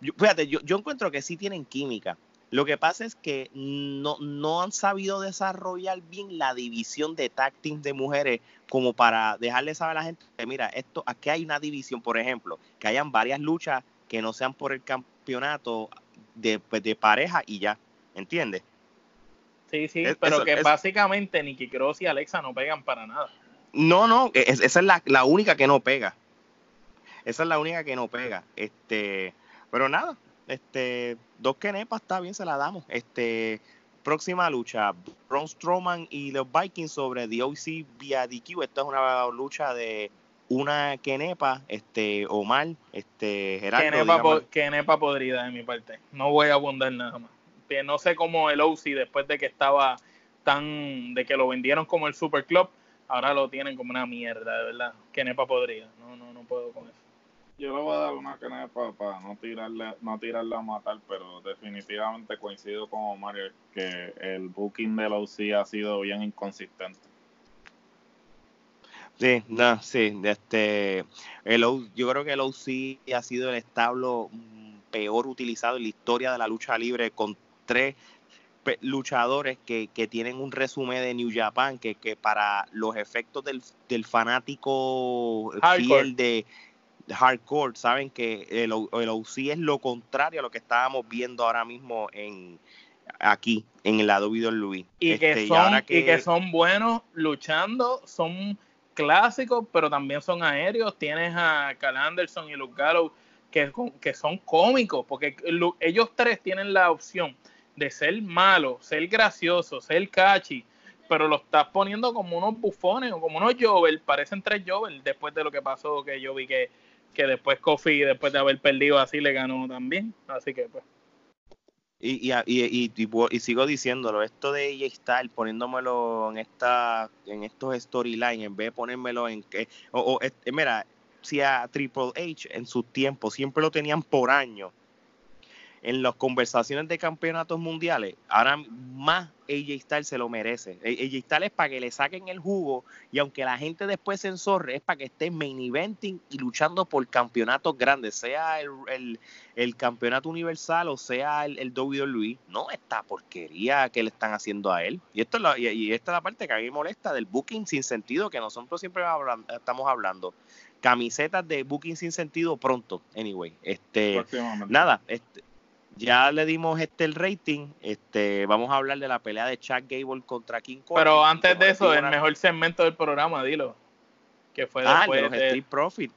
Speaker 1: fíjate, yo, yo encuentro que sí tienen química. Lo que pasa es que no, no han sabido desarrollar bien la división de tag de mujeres como para dejarle saber a la gente que mira, esto, aquí hay una división, por ejemplo, que hayan varias luchas que no sean por el campeonato de, pues, de pareja y ya, ¿entiendes?
Speaker 2: Sí, sí, pero que básicamente Nicky Cross y Alexa no pegan para nada.
Speaker 1: No, no, e, esa es la, la, única que no pega. Esa es la única que no pega. Este, pero nada, este, dos kenepas está bien, se la damos. Este, próxima lucha, Braun Strowman y los Vikings sobre The OC via DQ. Esta es una lucha de una quenepa, este, Omar, este,
Speaker 2: Gerardo. Quenepa, podrida de mi parte. No voy a abundar nada más. No sé cómo el OC, después de que estaba tan, de que lo vendieron como el Super Club, ahora lo tienen como una mierda, de verdad. Quenepa podrida. No, no, no puedo con eso.
Speaker 3: Yo le voy a dar una quenepa para no tirarle, no tirarla a matar, pero definitivamente coincido con Omar que el booking del OC ha sido bien inconsistente.
Speaker 1: Sí, no, sí, este, el, yo creo que el OC ha sido el establo mm, peor utilizado en la historia de la lucha libre con tres luchadores que, que tienen un resumen de New Japan que, que para los efectos del, del fanático fiel de, hardcore saben que el, el OC es lo contrario a lo que estábamos viendo ahora mismo en aquí en el lado Luis.
Speaker 2: Y, que este, son, y, y que son buenos luchando, son clásicos, pero también son aéreos. Tienes a Cal Anderson y Luke Gallows que, que son cómicos, porque ellos tres tienen la opción de ser malos, ser graciosos, ser catchy, pero lo estás poniendo como unos bufones o como unos Jovel, parecen tres Jovel después de lo que pasó, que yo vi que que después Kofi, después de haber perdido así, le ganó también. Así que pues.
Speaker 1: Y, y, y, y, sigo diciéndolo, esto de AJ Styles poniéndomelo en esta en estos storylines en vez de ponérmelo en que o, o mira, si a Triple H en su tiempo siempre lo tenían por año en las conversaciones de campeonatos mundiales, ahora más AJ Styles se lo merece. AJ Styles es para que le saquen el jugo y aunque la gente después se enzorre, es para que esté main eventing y luchando por campeonatos grandes, sea el, el, campeonato universal o sea el, el WWE. No esta porquería que le están haciendo a él. Y, esto es la, y, esta es la parte que a mí me molesta del booking sin sentido que nosotros siempre estamos hablando camisetas de booking sin sentido pronto. Anyway, este, nada, este, ya le dimos este el rating. Este, vamos a hablar de la pelea de Chad Gable contra King
Speaker 2: Corbin. Pero antes de eso, el mejor segmento del programa, dilo. Que fue
Speaker 1: ah, de los Street Profit.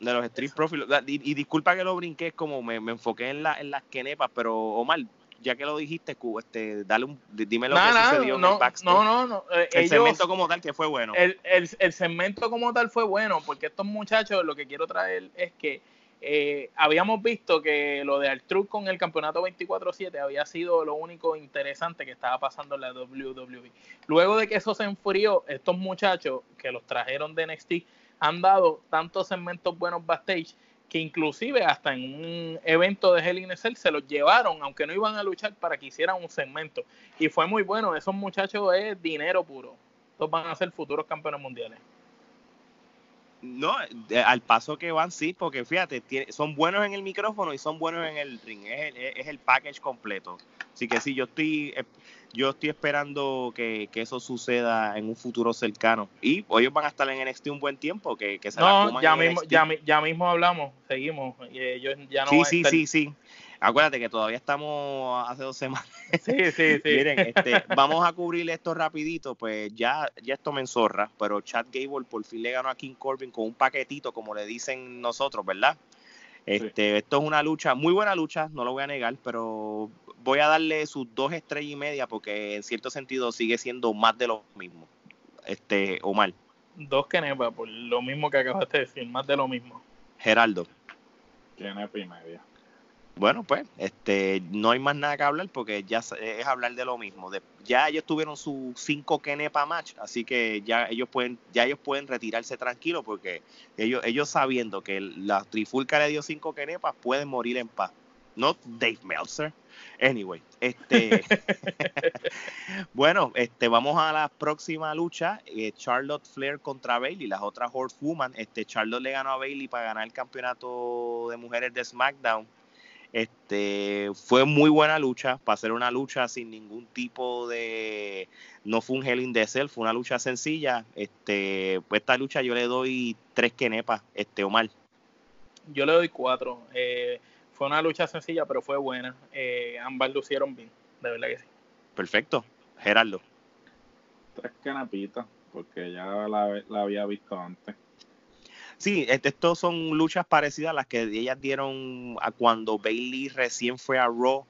Speaker 1: De los Street Profit. Y, disculpa que lo brinqué, como me, enfoqué en, la, en las quenepas, pero Omar, ya que lo dijiste, este, dale un, dime lo que sucedió
Speaker 2: no, No, no, no.
Speaker 1: Eh, el segmento como tal que fue bueno.
Speaker 2: El, el, el segmento como tal fue bueno, porque estos muchachos, lo que quiero traer es que eh, habíamos visto que lo de Artruth con el campeonato 24-7 había sido lo único interesante que estaba pasando en la WWE. Luego de que eso se enfrió, estos muchachos que los trajeron de NXT han dado tantos segmentos buenos backstage que inclusive hasta en un evento de Hell in a Cell se los llevaron, aunque no iban a luchar, para que hicieran un segmento. Y fue muy bueno, esos muchachos es dinero puro. Estos van a ser futuros campeones mundiales.
Speaker 1: No, al paso que van, sí, porque fíjate, son buenos en el micrófono y son buenos en el ring. Es el, es el package completo. Así que sí, yo estoy, eh, yo estoy esperando que, eso suceda en un futuro cercano. Y ellos van a estar en NXT un buen tiempo, que, que se
Speaker 2: no, ya mismo, ya, ya, mismo hablamos, seguimos. Ellos ya no
Speaker 1: sí, sí, sí, sí. Acuérdate que todavía estamos hace dos semanas.
Speaker 2: Sí, sí, [LAUGHS] sí.
Speaker 1: Miren, este, vamos a cubrir esto rapidito, pues ya, ya esto me enzorra, pero Chad Gable por fin le ganó a King Corbin con un paquetito, como le dicen nosotros, ¿verdad? Este, Esto es una lucha, muy buena lucha, no lo voy a negar, pero voy a darle sus dos estrellas y media porque en cierto sentido sigue siendo más de lo mismo. Este, Omar.
Speaker 2: Dos kenepa, por lo mismo que acabaste de decir, más de lo mismo.
Speaker 1: Geraldo.
Speaker 3: Kenepa y media.
Speaker 1: Bueno, pues, este, no hay más nada que hablar porque ya es hablar de lo mismo. ya ellos tuvieron sus cinco Kenepa match, así que ya ellos pueden, ya ellos pueden retirarse tranquilos porque ellos, ellos sabiendo que la trifulca le dio cinco Kenepas pueden morir en paz. No Dave Meltzer. Anyway, este, [LAUGHS] [LAUGHS] bueno, este, vamos a la próxima lucha. Eh, Charlotte Flair contra Bailey, las otras Horsewoman. Este, Charlotte le ganó a Bailey para ganar el campeonato de mujeres de SmackDown este, fue muy buena lucha, para ser una lucha sin ningún tipo de, no fue un Hell in the Cell, fue una lucha sencilla. Este, pues esta lucha yo le doy tres quenepas, este Omar.
Speaker 2: Yo le doy cuatro. Eh, fue una lucha sencilla, pero fue buena. Eh, ambas lucieron bien, de verdad que sí.
Speaker 1: Perfecto. Gerardo.
Speaker 3: Tres kenepitas, porque ya la, la había visto antes.
Speaker 1: Sí, estos son luchas parecidas a las que ellas dieron a cuando Bailey recién fue a Raw,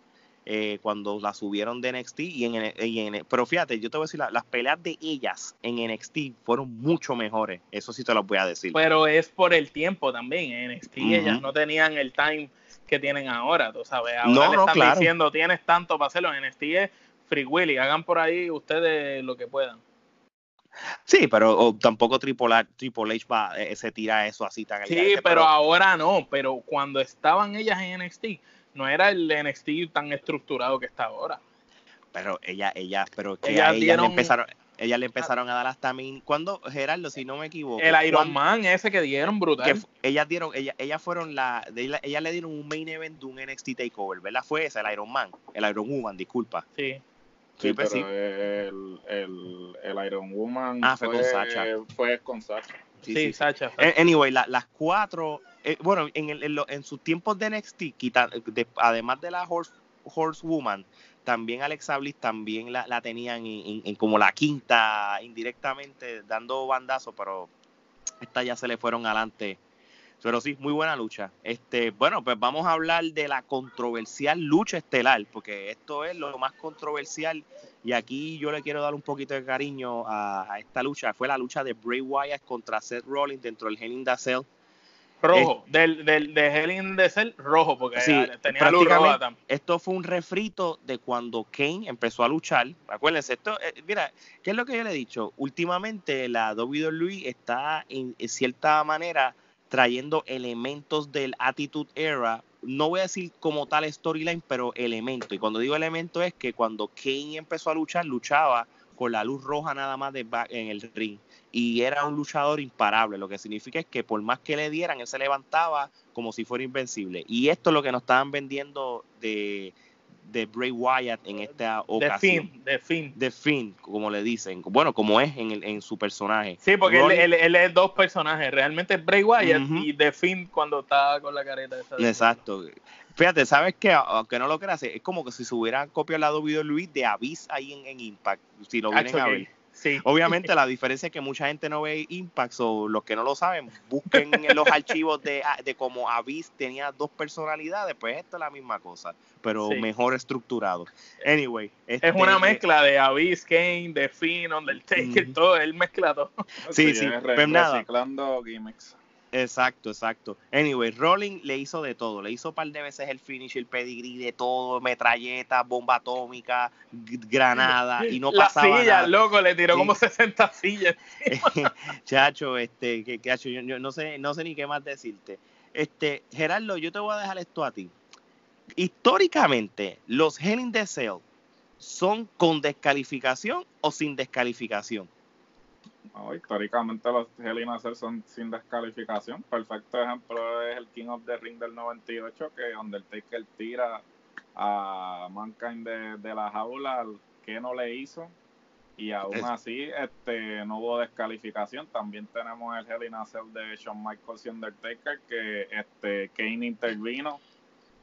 Speaker 1: eh, cuando la subieron de NXT. Y en, pero fíjate, yo te voy a decir, las peleas de ellas en NXT fueron mucho mejores. Eso sí te lo voy a decir.
Speaker 2: Pero es por el tiempo también. En NXT ellas no tenían el time que tienen ahora, tú sabes. Ahora le están diciendo, tienes tanto para hacerlo. En NXT es Free Willy, hagan por ahí ustedes lo que puedan.
Speaker 1: Sí, pero tampoco Triple H, Triple H va, eh, se tira eso así tan
Speaker 2: Sí, pero, ahora no, pero cuando estaban ellas en NXT, no era el NXT tan estructurado que está ahora.
Speaker 1: Pero ella, ella, pero que ellas, le empezaron, ellas le empezaron a dar hasta mí. ¿Cuándo, Gerardo, si no me equivoco?
Speaker 2: El Iron Man ese que dieron brutal.
Speaker 1: ellas dieron, ellas, ellas fueron la, ellas, le dieron un main event de un NXT Takeover, ¿verdad? Fue ese, el Iron Man, el Iron Woman, disculpa.
Speaker 2: Sí.
Speaker 3: Sí, pues pero El, el, el, Iron Woman
Speaker 1: ah, fue, con Sacha.
Speaker 3: Fue con Sacha.
Speaker 2: Sí, Sacha.
Speaker 1: Anyway, las cuatro, eh, bueno, en, el, en, en, sus tiempos de NXT, además de la Horse, Horsewoman, también Alexa Bliss también la, la tenían en, como la quinta indirectamente dando bandazos, pero esta ya se le fueron adelante pero sí, muy buena lucha. Este, bueno, pues vamos a hablar de la controversial lucha estelar, porque esto es lo más controversial. Y aquí yo le quiero dar un poquito de cariño a, esta lucha. Fue la lucha de Bray Wyatt contra Seth Rollins dentro del Hell in
Speaker 2: Rojo, del, del, de Hell in the Cell, rojo, porque
Speaker 1: Sí,
Speaker 2: tenía luz roja también.
Speaker 1: esto fue un refrito de cuando Kane empezó a luchar. Acuérdense, esto, eh, mira, ¿qué es lo que yo le he dicho? Últimamente la WWE está en, en cierta manera trayendo elementos del Attitude Era. No voy a decir como tal storyline, pero elemento. Y cuando digo elemento es que cuando Kane empezó a luchar, luchaba con la luz roja nada más de ba- en el ring. Y era un luchador imparable, lo que significa es que por más que le dieran, él se levantaba como si fuera invencible. Y esto es lo que nos estaban vendiendo de, de Bray Wyatt en esta ocasión.
Speaker 2: de fin.
Speaker 1: De Finn, como le dicen. Bueno, como es en, el- en su personaje.
Speaker 2: Sí, porque él, él- él es dos personajes. Realmente es Bray Wyatt y The Finn cuando está con la careta esa.
Speaker 1: Exacto. Fíjate, ¿sabes qué? Aunque no lo creas, es como que si se hubieran copiado la WWE de Abyss ahí en, en Impact, si lo vienen a ver.
Speaker 2: Sí. [LAUGHS]
Speaker 1: Obviamente la diferencia es que mucha gente no ve Impact o los que no lo saben, busquen en los [LAUGHS] archivos de, de como Abyss tenía dos personalidades, pues esto es la misma cosa, pero
Speaker 2: Sí.
Speaker 1: mejor estructurado. Anyway,
Speaker 2: Es
Speaker 1: este,
Speaker 2: una
Speaker 1: eh,
Speaker 2: mezcla de Abyss, Kane, The Finn, Undertaker,
Speaker 1: Ujú.
Speaker 2: todo. Él mezcla todo.
Speaker 1: Sí, [LAUGHS] sí,
Speaker 3: es
Speaker 1: pues
Speaker 3: re-
Speaker 1: nada.
Speaker 3: reciclando gimmicks.
Speaker 1: Exacto, exacto. Anyway, Rolling le hizo de todo. Le hizo un par de veces el finish, el pedigree de todo, metralleta, bomba atómica, granada, y no [LAUGHS]
Speaker 2: la
Speaker 1: pasaba
Speaker 2: silla,
Speaker 1: nada.
Speaker 2: loco, le tiró
Speaker 1: Sí.
Speaker 2: como 60 sillas. [LAUGHS]
Speaker 1: Chacho, este, que, chacho, yo, yo no sé, no sé ni qué más decirte. Este, Gerardo, yo te voy a dejar esto a ti. Históricamente, los in the Cell son con descalificación o sin descalificación.
Speaker 3: No, históricamente los Hell in a Cell son sin descalificación. Perfecto ejemplo es el King of the Ring del 98, que Undertaker tira a Mankind de, de la jaula, que no le hizo. Y aún
Speaker 1: Es-
Speaker 3: así este no hubo descalificación. También tenemos el Hell in a Cell de Shawn Michaels y Undertaker, que este Kane intervino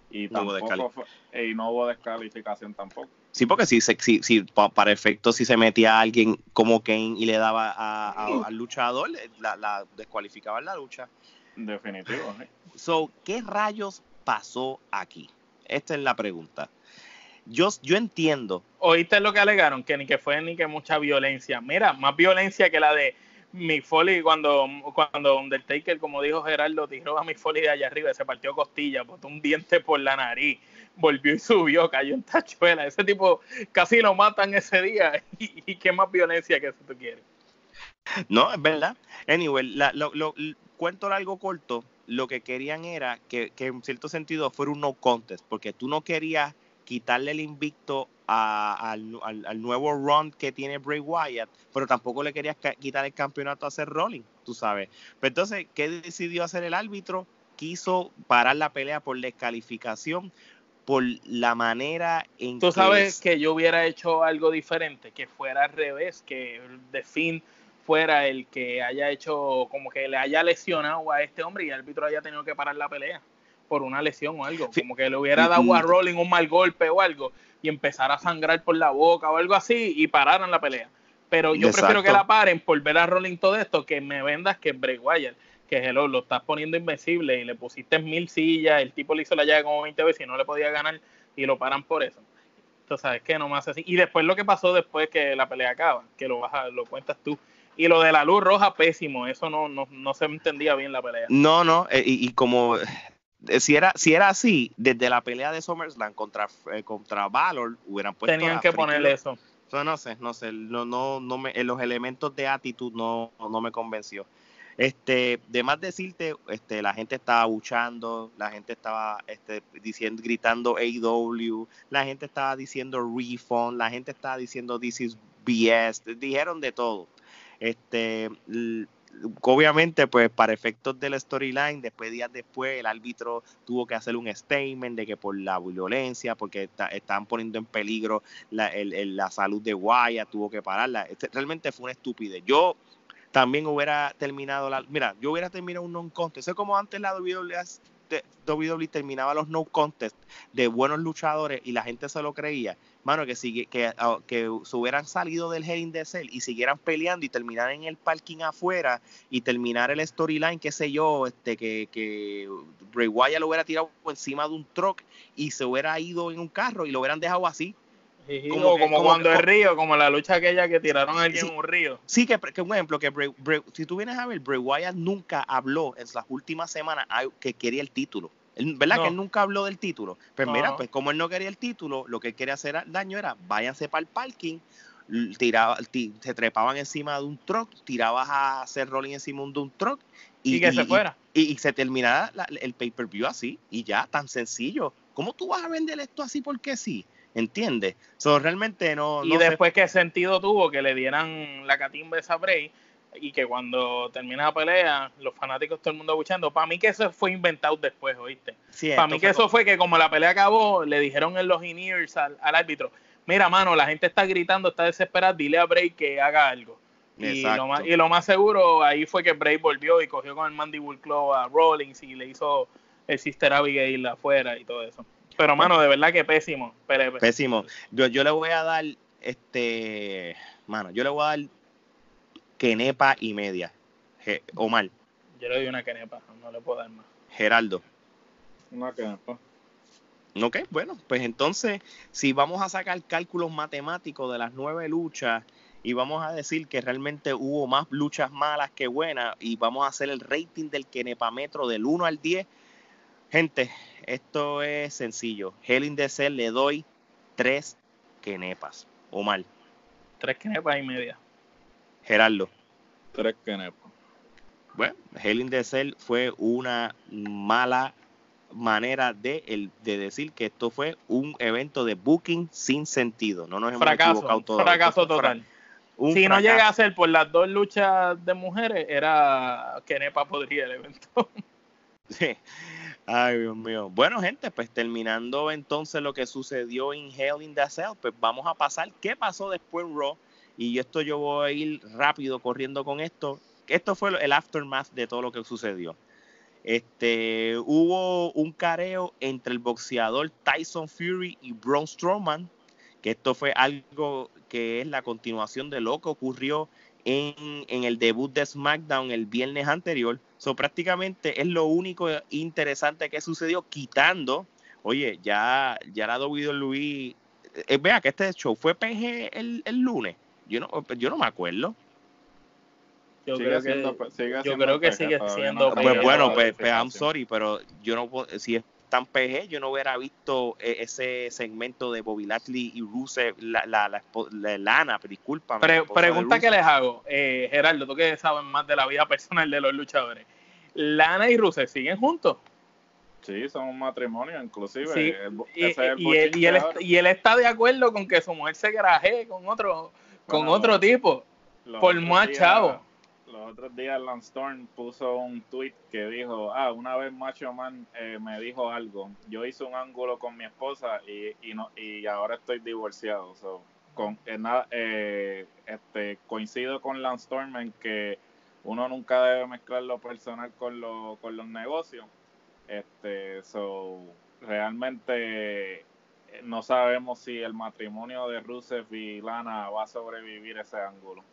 Speaker 3: y
Speaker 1: No hubo
Speaker 3: tampoco fue- y no hubo descalificación tampoco.
Speaker 1: Sí, porque si, se- si, si pa- para efecto, si se metía a alguien como Kane y le daba a- a- al luchador, la, la descualificaba en la lucha.
Speaker 3: Definitivo, sí.
Speaker 1: So, ¿qué rayos pasó aquí? Esta es la pregunta. Yo, yo entiendo.
Speaker 2: ¿Oíste lo que alegaron? Que ni que fue ni que mucha violencia. Mira, más violencia que la de Mick Foley cuando, cuando Undertaker, como dijo Gerardo, tiró a Mick Foley de allá arriba, se partió costilla, botó un diente por la nariz, volvió y subió, cayó en tachuela. Ese tipo casi lo matan ese día. [LAUGHS] ¿Y, y qué más violencia que eso tú quieres?
Speaker 1: No, es verdad. Anyway, la- lo, cuento largo corto, lo que querían era que, que en cierto sentido fuera un no contest, porque tú no querías quitarle el invicto a- al, al- al nuevo run que tiene Bray Wyatt, pero tampoco le querías quitar el campeonato a Seth Rollins, tú sabes. Pero entonces, ¿qué decidió hacer el árbitro? Quiso parar la pelea por descalificación por la manera en
Speaker 2: Tú
Speaker 1: que
Speaker 2: sabes que yo hubiera hecho algo diferente, que fuera al revés, que The Finn fuera el que haya hecho, como que le haya lesionado a este hombre y el árbitro haya tenido que parar la pelea por una lesión o algo, como que le hubiera dado a. Rolling un mal golpe o algo y empezar a sangrar por la boca o algo así y pararan la pelea. Pero yo prefiero que la paren por ver a Rolling todo esto que me vendas que Bray Wyatt, que hello, lo estás poniendo invencible y le pusiste mil sillas, el tipo le hizo la llave como 20 veces y no le podía ganar y lo paran por eso. Entonces, ¿sabes qué? No más así. Y después lo que pasó después que la pelea acaba, que lo vas a- lo cuentas tú. Y lo de la luz roja, pésimo. Eso no, no, no se entendía bien la pelea.
Speaker 1: No, no, eh, y, y como si era, si era así, desde la pelea de SummerSlam contra, eh, contra Valor, hubieran puesto
Speaker 2: Tenían que ponerle eso.
Speaker 1: So, no sé, no sé, no, no, no me, eh, los elementos de actitud no, no me convenció. Este, de más decirte, este, la gente estaba buchando, la gente estaba este, diciendo, gritando AW, la gente estaba diciendo refund, la gente estaba diciendo this is BS, dijeron de todo. Este, obviamente, pues para efectos del storyline, después días después, el árbitro tuvo que hacer un statement de que por la violencia, porque estaban poniendo en peligro la, el- la salud de Guaya, tuvo que pararla. Este, realmente fue una estupidez. Yo también hubiera terminado la. Mira, yo hubiera terminado un non-contest. Es como antes la WWE, de- WWE terminaba los no contest de buenos luchadores y la gente se lo creía. Mano, que, sigue, que, ah, que se hubieran salido del Hell in the Cell y siguieran peleando y terminaran en el parking afuera y terminar el storyline, qué sé yo, este que, que Bray Wyatt lo hubiera tirado encima de un truck y se hubiera ido en un carro y lo hubieran dejado así.
Speaker 2: como, como, cuando el río, como la lucha aquella que tiraron a alguien en un río.
Speaker 1: Sí, que, que un ejemplo, que si tú vienes a ver, Bray Wyatt nunca habló en las últimas semanas que quería el título. ¿Verdad que él nunca habló del título? Pues mira, pues como él no quería el título, lo que él quería hacer daño era váyanse para el parking, tiraba, se trepaban encima de un truck, tirabas a hacer rolling encima de un truck
Speaker 2: y, que se fuera.
Speaker 1: Y, se terminara el pay-per-view así y ya, tan sencillo. ¿Cómo tú vas a vender esto así porque sí? ¿Entiendes? So, realmente no.
Speaker 2: Y después, ¿qué sentido tuvo que le dieran la catimba esa Bray? Y que cuando termina la pelea, los fanáticos, todo el mundo escuchando. Para mí que eso fue inventado después, ¿oíste? Para mí que eso fue que como la pelea acabó, le dijeron en los in-ears al, árbitro, mira, mano, la gente está gritando, está desesperada, dile a Bray que haga algo. Y lo, más, y lo, más, seguro ahí fue que Bray volvió y cogió con el Mandible Claw a Rollins y le hizo el Sister Abigail afuera y todo eso. Pero, mano, de verdad que pésimo.
Speaker 1: Pésimo. Yo, yo le voy a dar, este, mano, yo le voy a dar quenepa y media. Omar.
Speaker 2: Yo le doy una quenepa, no le puedo dar más.
Speaker 1: Geraldo.
Speaker 3: Una quenepa.
Speaker 1: Ok, bueno, pues entonces, si vamos a sacar cálculos matemáticos de las nueve luchas y vamos a decir que realmente hubo más luchas malas que buenas y vamos a hacer el rating del Metro del 1 al 10, gente, esto es sencillo. Hell in the Cell le doy tres quenepas. O mal.
Speaker 2: Tres quenepas y media.
Speaker 1: Gerardo.
Speaker 3: Tres quenepas.
Speaker 1: Bueno, Hell in the Cell fue una mala manera de, de decir que esto fue un evento de booking sin sentido. No nos hemos
Speaker 2: fracaso, equivocado todo. Fracaso total. si no llega a ser por las dos luchas de mujeres, era Kenepa podría el evento. [LAUGHS]
Speaker 1: Sí. Ay, Dios mío. Bueno, gente, pues terminando entonces lo que sucedió en Hell in the Cell, pues vamos a pasar qué pasó después en Raw. Y esto yo voy a ir rápido corriendo con esto. Esto fue el aftermath de todo lo que sucedió. Este, hubo un careo entre el boxeador Tyson Fury y Braun Strowman, que esto fue algo que es la continuación de lo que ocurrió en, el debut de SmackDown el viernes anterior So, prácticamente es lo único interesante que sucedió, quitando, oye, ya, ya la WWE, eh, vea que este show fue PG el lunes. Yo no, yo no me acuerdo.
Speaker 2: Yo creo que, yo creo que sigue siendo
Speaker 1: PG. Pues bueno, pues, pues, I'm sorry, pero yo no si es tan PG, yo no hubiera visto eh, ese segmento de Bobby Lashley y Rusev, la, la, la, Lana, disculpa.
Speaker 2: pregunta que les hago, eh, Gerardo, tú que sabes más de la vida personal de los luchadores. ¿Lana y Rusev siguen juntos?
Speaker 3: Sí, son un matrimonio, inclusive.
Speaker 2: Sí. Y, él, y, él, está de acuerdo con que su mujer se graje con otro, con otro tipo, por más chavo
Speaker 3: los otros días Lance Storm puso un tweet que dijo, ah, una vez Macho Man eh, me dijo algo, yo hice un ángulo con mi esposa y, y, no, y ahora estoy divorciado. con, eh, eh, este, coincido con Lance Storm en que uno nunca debe mezclar lo personal con, lo, con los negocios. Este, so, realmente no sabemos si el matrimonio de Rusev y Lana va a sobrevivir ese ángulo.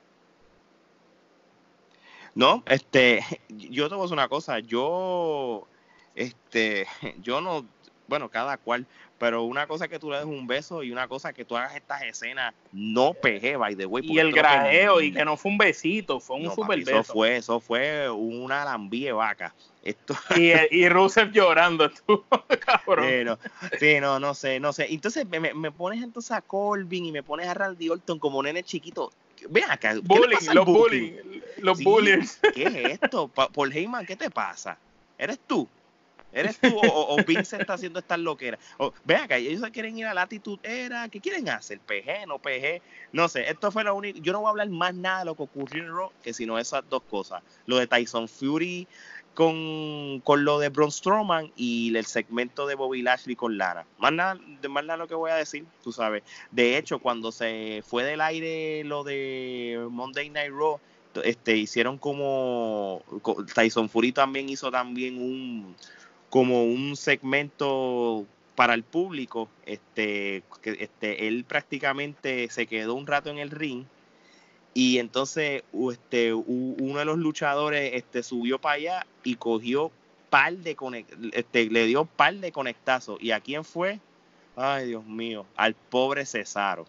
Speaker 1: No, este, yo te voy a decir una cosa, yo, este, yo no, bueno, cada cual, pero una cosa que tú le des un beso y una cosa que tú hagas estas escenas no pegué, by the way.
Speaker 2: Y el grajeo, y que no fue un besito, fue un super beso.
Speaker 1: Eso fue, eso fue una lambie vaca. Esto...
Speaker 2: Y, y Rusev llorando, tú, [LAUGHS] cabrón.
Speaker 1: Sí no, no, sé, no sé. Entonces me, me, pones entonces a Colvin y me pones a Randy Orton como nene chiquito. Ven acá.
Speaker 2: Bullying, los bullying, los bullies.
Speaker 1: ¿Qué es esto? Paul Heyman, ¿qué te pasa? ¿Eres tú? ¿Eres tú o, o, Vince está haciendo estas loqueras? O, ven acá, ellos quieren ir a la actitud era, ¿qué quieren hacer? ¿PG, no PG? No sé, esto fue lo único. Yo no voy a hablar más nada de lo que ocurrió en Raw que sino esas dos cosas. Lo de Tyson Fury con, con lo de Braun Strowman y el segmento de Bobby Lashley con Lara. Más nada, más nada lo que voy a decir, tú sabes. De hecho, cuando se fue del aire lo de Monday Night Raw, este, hicieron como Tyson Fury también hizo también un como un segmento para el público, este, que este, él prácticamente se quedó un rato en el ring y entonces este, uno de los luchadores este, subió para allá y cogió par de este, le dio par de conectazos. ¿Y a quién fue? Ay, Dios mío, al pobre Cesaro.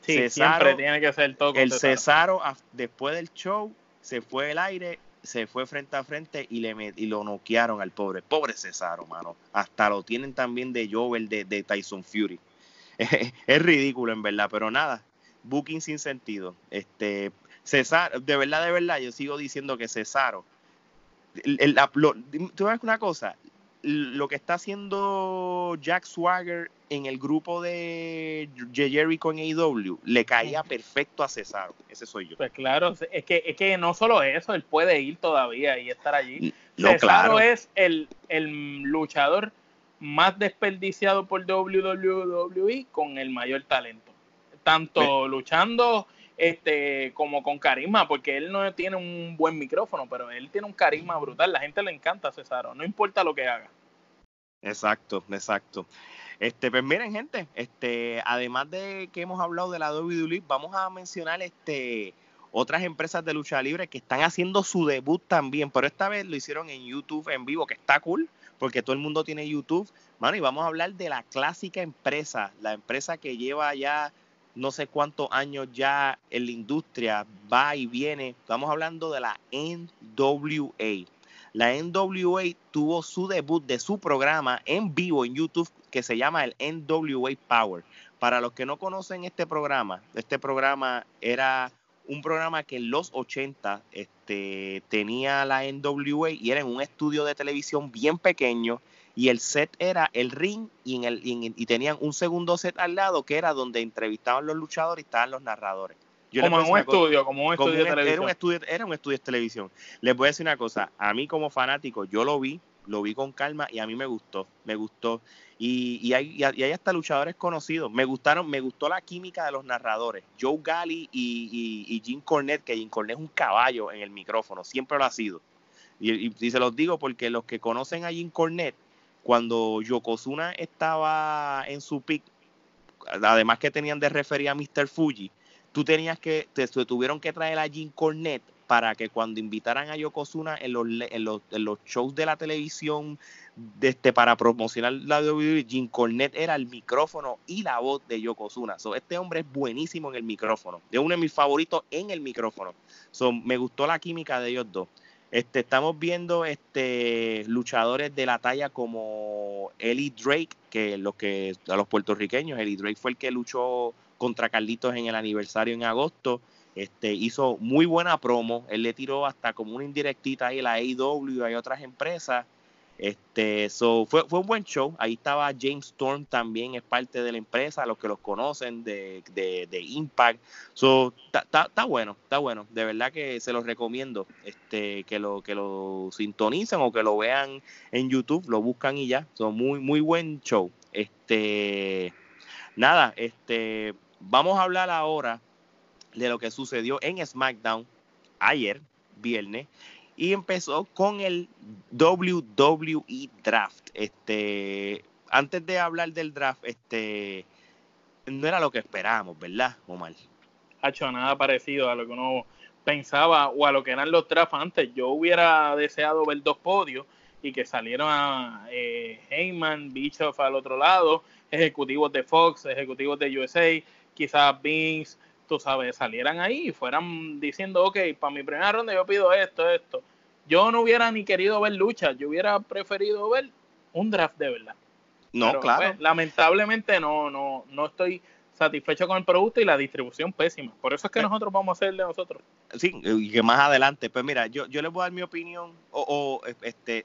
Speaker 2: Sí, siempre tiene que ser todo.
Speaker 1: el Cesaro. después del show, se fue el aire, se fue frente a frente y, le y lo noquearon al pobre. Pobre Cesaro, mano. Hasta lo tienen también de de, de Tyson Fury. [LAUGHS] es ridículo, en verdad, pero nada. Booking sin sentido. Este, Cesaro, de verdad, de verdad, yo sigo diciendo que Cesaro. El, tú ves una cosa, lo que está haciendo Jack Swagger en el grupo de Jericho en AEW le caía perfecto a Cesaro. Ese soy yo.
Speaker 2: Pues claro, es que, es que no solo eso, él puede ir todavía y estar allí. Cesaro es el, luchador más desperdiciado por WWE con el mayor talento. Tanto luchando este como con carisma, porque él no tiene un buen micrófono, pero él tiene un carisma brutal. La gente le encanta a Cesaro, no importa lo que haga.
Speaker 1: Exacto, exacto. Este, pues miren, gente, este, además de que hemos hablado de la WWE, vamos a mencionar este otras empresas de lucha libre que están haciendo su debut también, pero esta vez lo hicieron en YouTube en vivo, que está cool, porque todo el mundo tiene YouTube. Mano, y vamos a hablar de la clásica empresa, la empresa que lleva ya no sé cuántos años ya en la industria, va y viene. Estamos hablando de la NWA. La NWA tuvo su debut de su programa en vivo en YouTube que se llama el NWA Power. Para los que no conocen este programa, este programa era un programa que en los 80 este, tenía la NWA y era en un estudio de televisión bien pequeño y el set era el ring y, en el, y, tenían un segundo set al lado que era donde entrevistaban los luchadores y estaban los narradores.
Speaker 2: como en un estudio, como un estudio de televisión.
Speaker 1: Era un estudio, era un estudio de televisión. Les voy a decir una cosa, a mí como fanático, yo lo vi, lo vi con calma y a mí me gustó, me gustó. Y, y, hay, y hay hasta luchadores conocidos. Me gustaron, me gustó la química de los narradores. Joe Gali y, y, Jim Cornette, que Jim Cornette es un caballo en el micrófono, siempre lo ha sido. Y, se los digo porque los que conocen a Jim Cornette, cuando Yokozuna estaba en su pick, además que tenían de referir a Mr. Fuji, tú tenías que, te, tuvieron que traer a Jim Cornette para que cuando invitaran a Yokozuna en los, shows de la televisión de este, para promocionar la WWE, Jim Cornette era el micrófono y la voz de Yokozuna. So, este hombre es buenísimo en el micrófono. Es uno de mis favoritos en el micrófono. So, me gustó la química de ellos dos. Este, estamos viendo este, luchadores de la talla como Eli Drake, que, los que a los puertorriqueños, Eli Drake fue el que luchó contra Carlitos en el aniversario en agosto. Este, hizo muy buena promo. Él le tiró hasta como una indirectita ahí a la AEW y otras empresas. Este, so, fue, fue un buen show. Ahí estaba James Storm también, es parte de la empresa, los que los conocen de, de, Impact. So, está bueno, está bueno. De verdad que se los recomiendo este, que, lo, que lo sintonicen o que lo vean en YouTube, lo buscan y ya. Son muy, muy buen show. Este, nada, este, vamos a hablar ahora de lo que sucedió en SmackDown ayer, viernes y empezó con el WWE Draft. Este, antes de hablar del draft, este, no era lo que esperábamos, ¿verdad, Omar?
Speaker 2: Ha hecho nada parecido a lo que uno pensaba o a lo que eran los drafts antes. Yo hubiera deseado ver dos podios y que salieran a eh, Heyman, Bischoff al otro lado, ejecutivos de Fox, ejecutivos de USA, quizás Vince, tú sabes, salieran ahí y fueran diciendo, ok, para mi primera ronda yo pido esto, esto. Yo no hubiera ni querido ver luchas, yo hubiera preferido ver un draft de verdad.
Speaker 1: No, claro.
Speaker 2: Pues, lamentablemente no, no, no estoy satisfecho con el producto y la distribución pésima. Por eso es que eh. nosotros vamos a hacer de nosotros.
Speaker 1: Sí, y que más adelante. Pues mira, yo, yo les voy a dar mi opinión. O, este,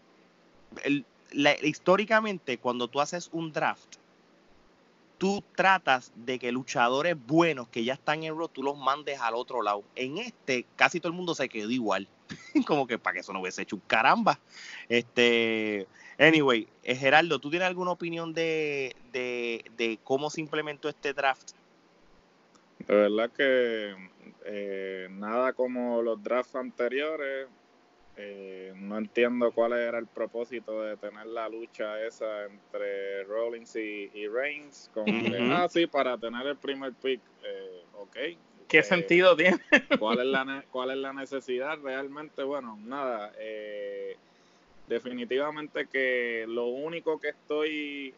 Speaker 1: históricamente, cuando tú haces un draft, tú tratas de que luchadores buenos que ya están en Raw, tú los mandes al otro lado. En este, casi todo el mundo se quedó igual. [LAUGHS] Como que para que eso no hubiese hecho un caramba. Este, anyway, eh, Gerardo, ¿tú tienes alguna opinión de, de, cómo se implementó este draft?
Speaker 3: De verdad que eh, nada como los drafts anteriores. Eh, no entiendo cuál era el propósito de tener la lucha esa entre Rollins y, Reigns. Con ah, sí, para tener el primer pick. Eh, ok.
Speaker 2: ¿Qué sentido tiene?
Speaker 3: ¿cuál, es la, ¿Cuál es la necesidad realmente? Bueno, nada. Eh, definitivamente que lo único que estoy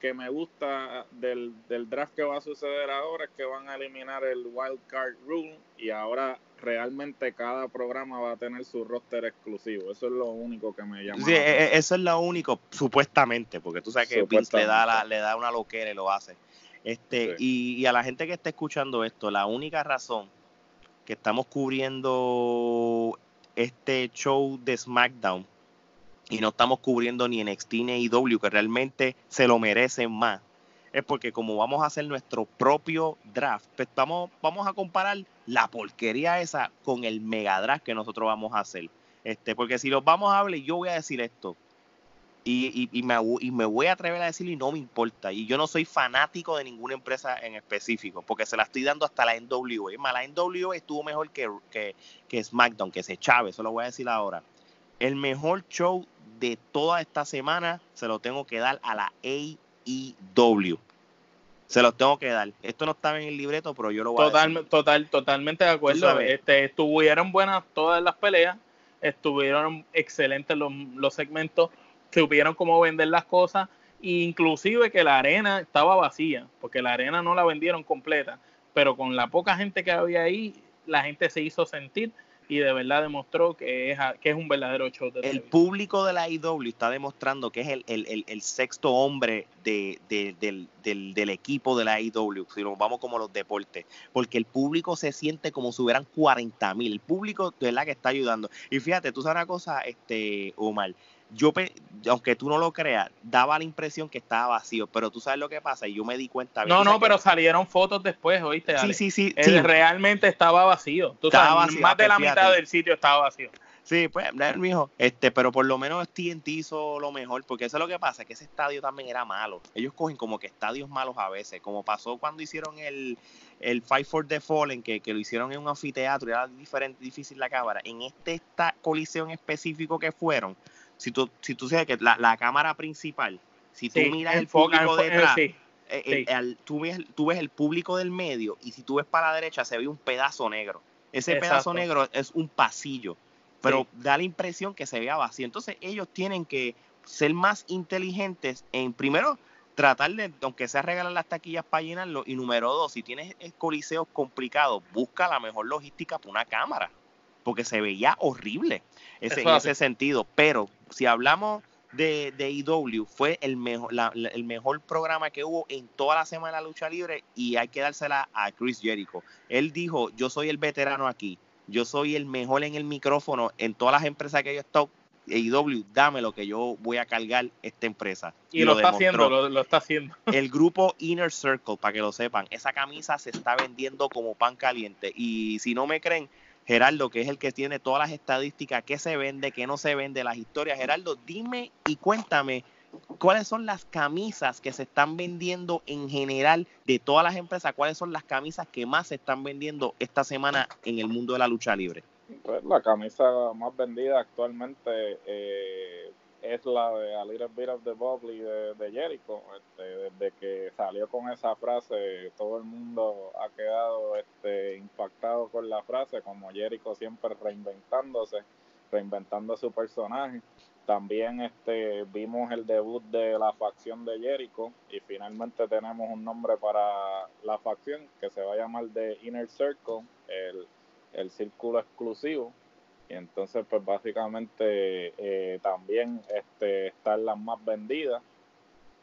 Speaker 3: que me gusta del, del draft que va a suceder ahora es que van a eliminar el wild card rule y ahora realmente cada programa va a tener su roster exclusivo. Eso es lo único que me llama.
Speaker 1: Sí, e, e, eso es lo único, supuestamente, porque tú sabes que Vince le da, le da una loquera y lo hace. Este, y, a la gente que está escuchando esto, la única razón que estamos cubriendo este show de SmackDown y no estamos cubriendo ni NXT ni IW, que realmente se lo merecen más, es porque como vamos a hacer nuestro propio draft, pues vamos, a comparar la porquería esa con el mega draft que nosotros vamos a hacer. Este, porque si los vamos a hablar, yo voy a decir esto. Y, me, voy a atrever a decirlo y no me importa. Y yo no soy fanático de ninguna empresa en específico, porque se la estoy dando hasta la NWA. Es más, la NWA estuvo mejor que, que, que SmackDown, que se chave, eso lo voy a decir ahora. El mejor show de toda esta semana se lo tengo que dar a la AEW. Se los tengo que dar. Esto no estaba en el libreto, pero yo lo voy
Speaker 2: a
Speaker 1: decir.
Speaker 2: Total, totalmente de acuerdo. Este, estuvieron buenas todas las peleas, estuvieron excelentes los, los segmentos, supieron cómo vender las cosas, inclusive que la arena estaba vacía, porque la arena no la vendieron completa, pero con la poca gente que había ahí, la gente se hizo sentir y de verdad demostró que es, que es un verdadero show de
Speaker 1: El público de la IW está demostrando que es el, el, el, sexto hombre de, del, del, del, equipo de la IW, si nos vamos como los deportes, porque el público se siente como si hubieran 40 mil, el público de verdad que está ayudando. Y fíjate, tú sabes una cosa, este Omar, yo, aunque tú no lo creas, daba la impresión que estaba vacío, pero tú sabes lo que pasa y yo me di cuenta.
Speaker 2: No, no, pero salieron fotos después, ¿oíste?
Speaker 1: Sí, sí, sí,
Speaker 2: Realmente estaba vacío. Tú sabes, más de la mitad del sitio estaba vacío.
Speaker 1: Sí, pues, mijo, este, pero por lo menos TNT hizo lo mejor, porque eso es lo que pasa, que ese estadio también era malo. Ellos cogen como que estadios malos a veces, como pasó cuando hicieron el, el Fight for the Fallen, que, que lo hicieron en un anfiteatro y era diferente, difícil la cámara. En este esta colisión específico que fueron, si tú, si tú sabes que la, cámara principal, si tú miras el público detrás, eh, eh, tú, ves, tú ves el público del medio y si tú ves para la derecha se ve un pedazo negro. Ese pedazo negro es un pasillo, pero da la impresión que se vea vacío. Entonces ellos tienen que ser más inteligentes en, primero, tratar de, aunque sea regalar las taquillas para llenarlo, y número dos, si tienes coliseos complicados, busca la mejor logística para una cámara porque se veía horrible ese, en ese sentido. Pero si hablamos de, de IW, fue el mejor, el mejor programa que hubo en toda la semana de la lucha libre y hay que dársela a Chris Jericho. Él dijo, yo soy el veterano aquí, yo soy el mejor en el micrófono en todas las empresas que yo he estado. IW, dame lo que yo voy a cargar esta empresa.
Speaker 2: Y, lo, está haciendo, lo, está haciendo. [LAUGHS]
Speaker 1: El grupo Inner Circle, para que lo sepan, esa camisa se está vendiendo como pan caliente. Y si no me creen, Gerardo, que es el que tiene todas las estadísticas, qué se vende, qué no se vende, las historias. Gerardo, dime y cuéntame cuáles son las camisas que se están vendiendo en general de todas las empresas, cuáles son las camisas que más se están vendiendo esta semana en el mundo de la lucha libre.
Speaker 3: Pues la camisa más vendida actualmente eh, es la de A Little Bit of the Bubbly de, de Jericho. Este, desde que salió con esa frase, todo el mundo ha quedado este, impactado con la frase, como Jericho siempre reinventándose, reinventando su personaje. También este, vimos el debut de la facción de Jericho y finalmente tenemos un nombre para la facción que se va a llamar The Inner Circle, el, el círculo exclusivo y entonces pues básicamente eh, también este están las más vendidas.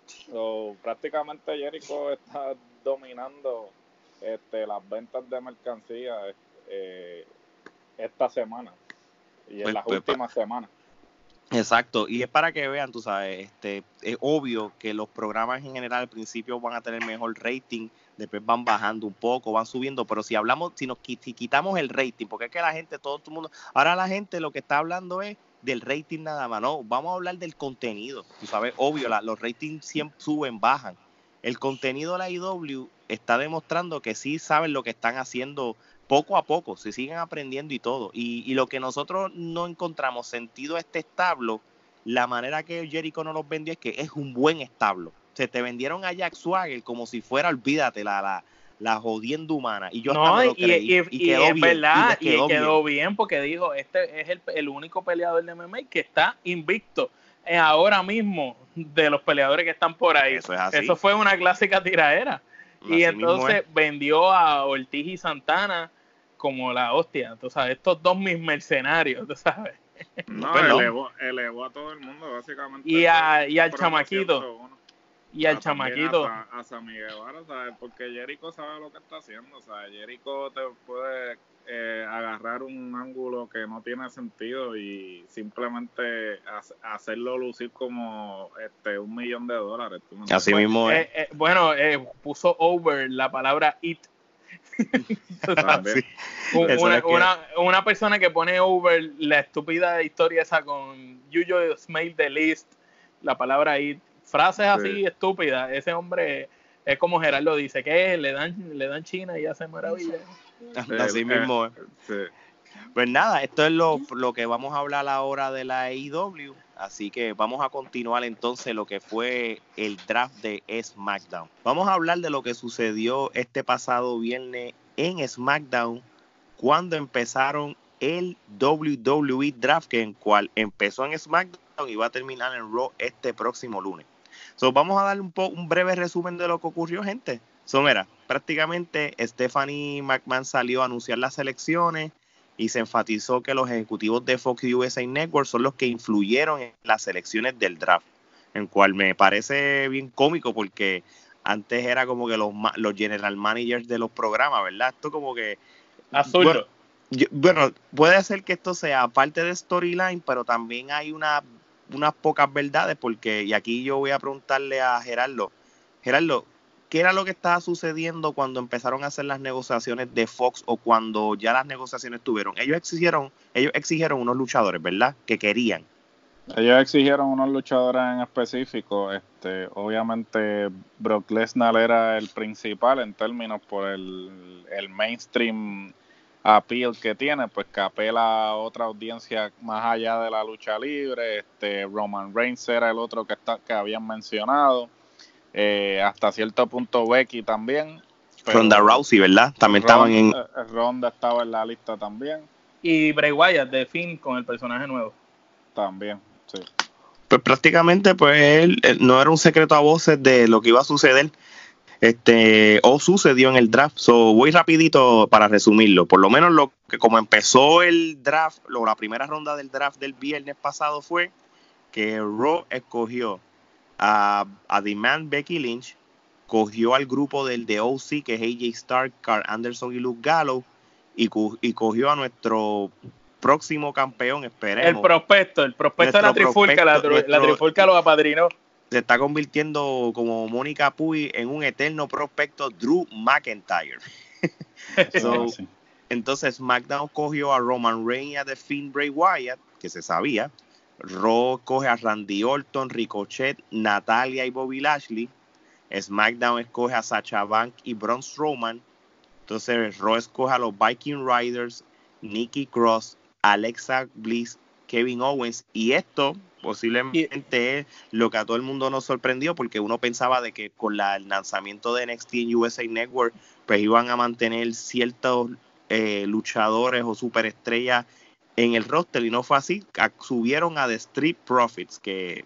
Speaker 3: So, prácticamente Jericho está dominando este las ventas de mercancía eh, esta semana. Y en pues, las pues, últimas semanas.
Speaker 1: Exacto, y es para que vean, tú sabes, este, es obvio que los programas en general al principio van a tener mejor rating, después van bajando un poco, van subiendo, pero si hablamos, si nos quitamos el rating, porque es que la gente, todo el mundo, ahora la gente lo que está hablando es del rating nada más, no, vamos a hablar del contenido, tú sabes, obvio, los ratings siempre suben, bajan. El contenido de la IW está demostrando que sí saben lo que están haciendo poco a poco, se siguen aprendiendo y todo. Y, lo que nosotros no encontramos sentido a este establo, la manera que Jericho nos los vendió es que es un buen establo se te vendieron a Jack Swagger como si fuera, olvídate, la, la, la jodienda humana. Y yo
Speaker 2: no, y, quedó es bien, verdad, y quedó, bien. porque dijo, este es el, el, único peleador de MMA que está invicto. Eh, ahora mismo, de los peleadores que están por ahí.
Speaker 1: Eso es así.
Speaker 2: Eso fue una clásica tiraera. Y
Speaker 1: Así mismo
Speaker 2: entonces
Speaker 1: es.
Speaker 2: vendió a Ortiz y Santana como la hostia, tú sabes, estos dos mis mercenarios, tú sabes.
Speaker 3: No, elevó, elevó a todo el mundo, básicamente.
Speaker 2: Y, a- y al chamaquito,
Speaker 3: uno.
Speaker 2: Y al
Speaker 3: Ah, también
Speaker 2: chamaquito.
Speaker 3: A, Sa- a Sammy Guevara, ¿sabes? Porque Jericho sabe lo que está haciendo, ¿sabes? Jericho te puede eh, agarrar un ángulo que no tiene sentido y simplemente hace- hacerlo lucir como este un millón de dólares. ¿tú me
Speaker 1: Así mismo es.
Speaker 2: Eh, eh, bueno, eh, puso over la palabra it. [LAUGHS]
Speaker 1: Eso
Speaker 2: una,
Speaker 1: que-
Speaker 2: una, una persona que pone over la estúpida historia esa con You just made the list, la palabra it, frases así
Speaker 3: Sí.
Speaker 2: estúpidas. Ese hombre es como Gerardo dice, que le dan, le dan China y hace maravilla.
Speaker 1: Así
Speaker 3: Eh,
Speaker 1: mismo.
Speaker 3: Sí.
Speaker 1: Pues nada, esto es lo, lo que vamos a hablar ahora de la AEW. Así que vamos a continuar entonces lo que fue el draft de SmackDown. Vamos a hablar de lo que sucedió este pasado viernes en SmackDown cuando empezaron el WWE Draft, que en cual empezó en SmackDown y va a terminar en Raw este próximo lunes. So, vamos a darle un, po- un breve resumen de lo que ocurrió, gente. So, mira, prácticamente Stephanie McMahon salió a anunciar las elecciones y se enfatizó que los ejecutivos de Fox USA Network son los que influyeron en las elecciones del draft, en cual me parece bien cómico porque antes era como que los, los general managers de los programas, ¿verdad? Esto como que...
Speaker 2: Azul.
Speaker 1: Bueno, yo- bueno, puede ser que esto sea parte de storyline, pero también hay una, unas pocas verdades porque, y aquí yo voy a preguntarle a Gerardo, Gerardo, ¿qué era lo que estaba sucediendo cuando empezaron a hacer las negociaciones de Fox o cuando ya las negociaciones tuvieron? Ellos exigieron, ellos exigieron unos luchadores, ¿verdad? Que querían.
Speaker 3: Ellos exigieron unos luchadores en específico. Este, obviamente Brock Lesnar era el principal en términos por el, el mainstream appeal que tiene, pues que apela a otra audiencia más allá de la lucha libre. Este, Roman Reigns era el otro que, está, que habían mencionado. Eh, hasta cierto punto Becky también. pero-
Speaker 1: Ronda Rousey, ¿verdad? También estaban en...
Speaker 3: Ronda- eh, Ronda estaba en la lista también.
Speaker 2: Y Bray Wyatt de Finn con el personaje nuevo.
Speaker 3: También, sí.
Speaker 1: pues prácticamente pues él, él no era un secreto a voces de lo que iba a suceder este o sucedió en el draft. So voy rapidito para resumirlo. Por lo menos lo que como empezó el draft lo, la primera ronda del draft del viernes pasado fue que Raw escogió a, a The Man Becky Lynch cogió al grupo del de OC que es AJ Stark, Carl Anderson y Luke Gallows y, co- y cogió a nuestro próximo campeón esperemos.
Speaker 2: El prospecto, el prospecto de la trifulca, la,
Speaker 1: prospecto,
Speaker 2: la
Speaker 1: nuestro-
Speaker 2: trifulca lo apadrinó.
Speaker 1: Se está convirtiendo como Mónica Puy en un eterno prospecto Drew McIntyre. [LAUGHS] So,
Speaker 3: Sí.
Speaker 1: Entonces SmackDown cogió a Roman Reigns y a The Fiend Bray Wyatt, que se sabía. Raw coge a Randy Orton, Ricochet, Natalia y Bobby Lashley. SmackDown escoge a Sacha Banks y Braun Strowman. Entonces Raw escoge a los Viking Riders, Nikki Cross, Alexa Bliss, Kevin Owens. Y esto posiblemente es lo que a todo el mundo nos sorprendió porque uno pensaba de que con la- el lanzamiento de NXT en USA Network pues iban a mantener ciertos eh, luchadores o superestrellas en el roster y no fue así. Subieron a The Street Profits que,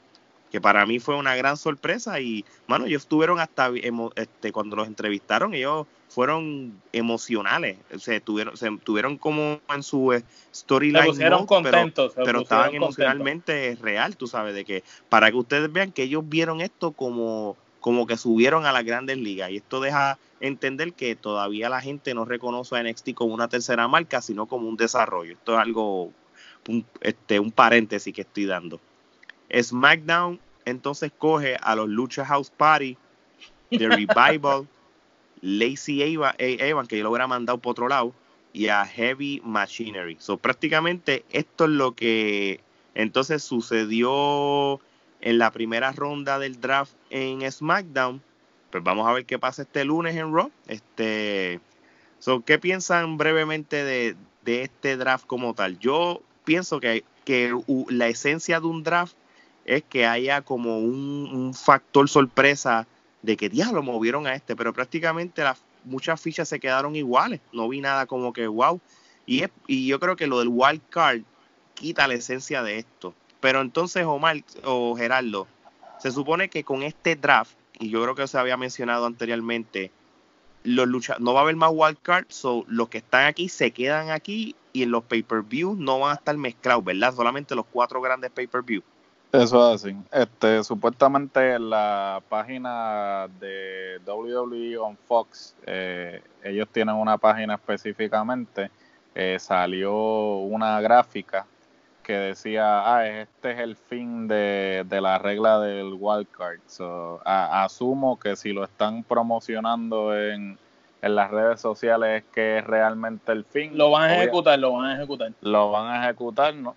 Speaker 1: que para mí fue una gran sorpresa y mano ellos estuvieron hasta emo- este cuando los entrevistaron ellos fueron emocionales se tuvieron se tuvieron como en su eh,
Speaker 2: Se
Speaker 1: storyline
Speaker 2: pusieron
Speaker 1: mode, pero-
Speaker 2: contentos. se
Speaker 1: pero
Speaker 2: pusieron
Speaker 1: estaban
Speaker 2: contentos.
Speaker 1: emocionalmente real, tú sabes, de que para que ustedes vean que ellos vieron esto como, como que subieron a las grandes ligas y esto deja entender que todavía la gente no reconoce a NXT como una tercera marca, sino como un desarrollo. Esto es algo, un, este, un paréntesis que estoy dando. SmackDown entonces coge a los Lucha House Party, The [LAUGHS] Revival, Lacey Eva- eh, Evan, que yo lo hubiera mandado por otro lado, y a Heavy Machinery. So, prácticamente esto es lo que entonces sucedió en la primera ronda del draft en SmackDown. Pues vamos a ver qué pasa este lunes en Raw. Este, so, ¿Qué piensan brevemente de, de este draft como tal? Yo pienso que, la esencia de un draft es que haya como un, un factor sorpresa de que diablo movieron a este, pero prácticamente las muchas fichas se quedaron iguales, no vi nada como que wow. Y, es- y yo creo que lo del wild card quita la esencia de esto. Pero entonces, Omar o Gerardo, se supone que con este draft, y yo creo que se había mencionado anteriormente, los no va a haber más wildcards, so los que están aquí se quedan aquí y en los pay-per-view no van a estar mezclados, ¿verdad? Solamente los cuatro grandes pay-per-view.
Speaker 3: Eso es así. Este, supuestamente en la página de WWE on Fox, eh, ellos tienen una página específicamente, eh, salió una gráfica que decía, ah, este es el fin de, la regla del wildcard. So, asumo que si lo están promocionando en, en las redes sociales es que es realmente el fin.
Speaker 2: Lo van a ejecutar, lo van a ejecutar.
Speaker 3: Lo van a ejecutar, ¿no?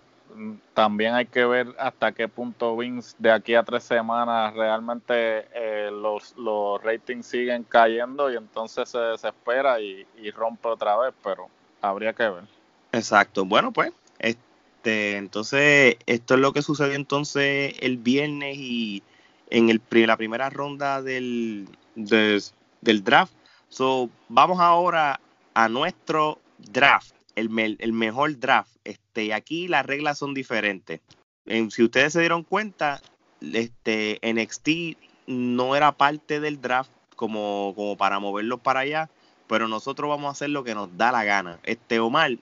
Speaker 3: También hay que ver hasta qué punto Vince de aquí a tres semanas realmente eh, los, los ratings siguen cayendo y entonces se desespera y, y rompe otra vez, pero habría que ver.
Speaker 1: Exacto. Bueno, pues, este entonces, esto es lo que sucedió entonces el viernes y en el, la primera ronda del, del draft. So, vamos ahora a nuestro draft, el, mejor draft. Este, aquí las reglas son diferentes. si ustedes se dieron cuenta, este, NXT no era parte del draft como, como para moverlos para allá, pero nosotros vamos a hacer lo que nos da la gana. Este Omar,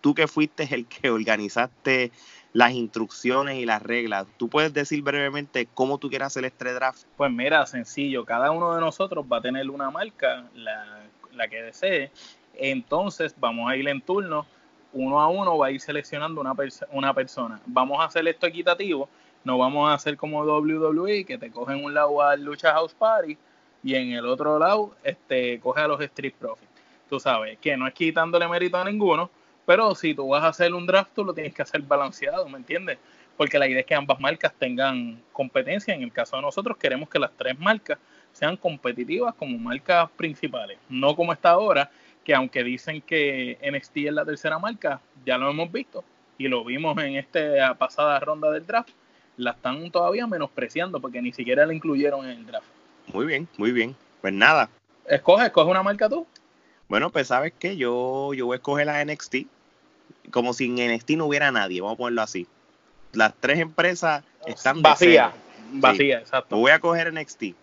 Speaker 1: tú que fuiste el que organizaste las instrucciones y las reglas, ¿tú puedes decir brevemente cómo tú quieres hacer este draft?
Speaker 2: Pues mira, sencillo, cada uno de nosotros va a tener una marca, la, que desee, entonces vamos a ir en turno, uno a uno va a ir seleccionando una, una persona. Vamos a hacer esto equitativo, no vamos a hacer como WWE, que te cogen un lado al Lucha House Party y en el otro lado este, coge a los Street Profits. Tú sabes que no es quitándole mérito a ninguno, pero si tú vas a hacer un draft, tú lo tienes que hacer balanceado, ¿me entiendes? Porque la idea es que ambas marcas tengan competencia. En el caso de nosotros, queremos que las tres marcas sean competitivas como marcas principales, no como está ahora, que aunque dicen que NXT es la tercera marca, ya lo hemos visto y lo vimos en esta pasada ronda del draft, la están todavía menospreciando porque ni siquiera la incluyeron en el draft.
Speaker 1: Muy bien, muy bien. Pues nada.
Speaker 2: Escoge, escoge una marca tú.
Speaker 1: Bueno, pues sabes que yo, yo voy a escoger la NXT. Como si en NXT no hubiera nadie, vamos a ponerlo así. Las tres empresas están
Speaker 2: vacías. Vacía, exacto.
Speaker 1: Voy a coger NXT.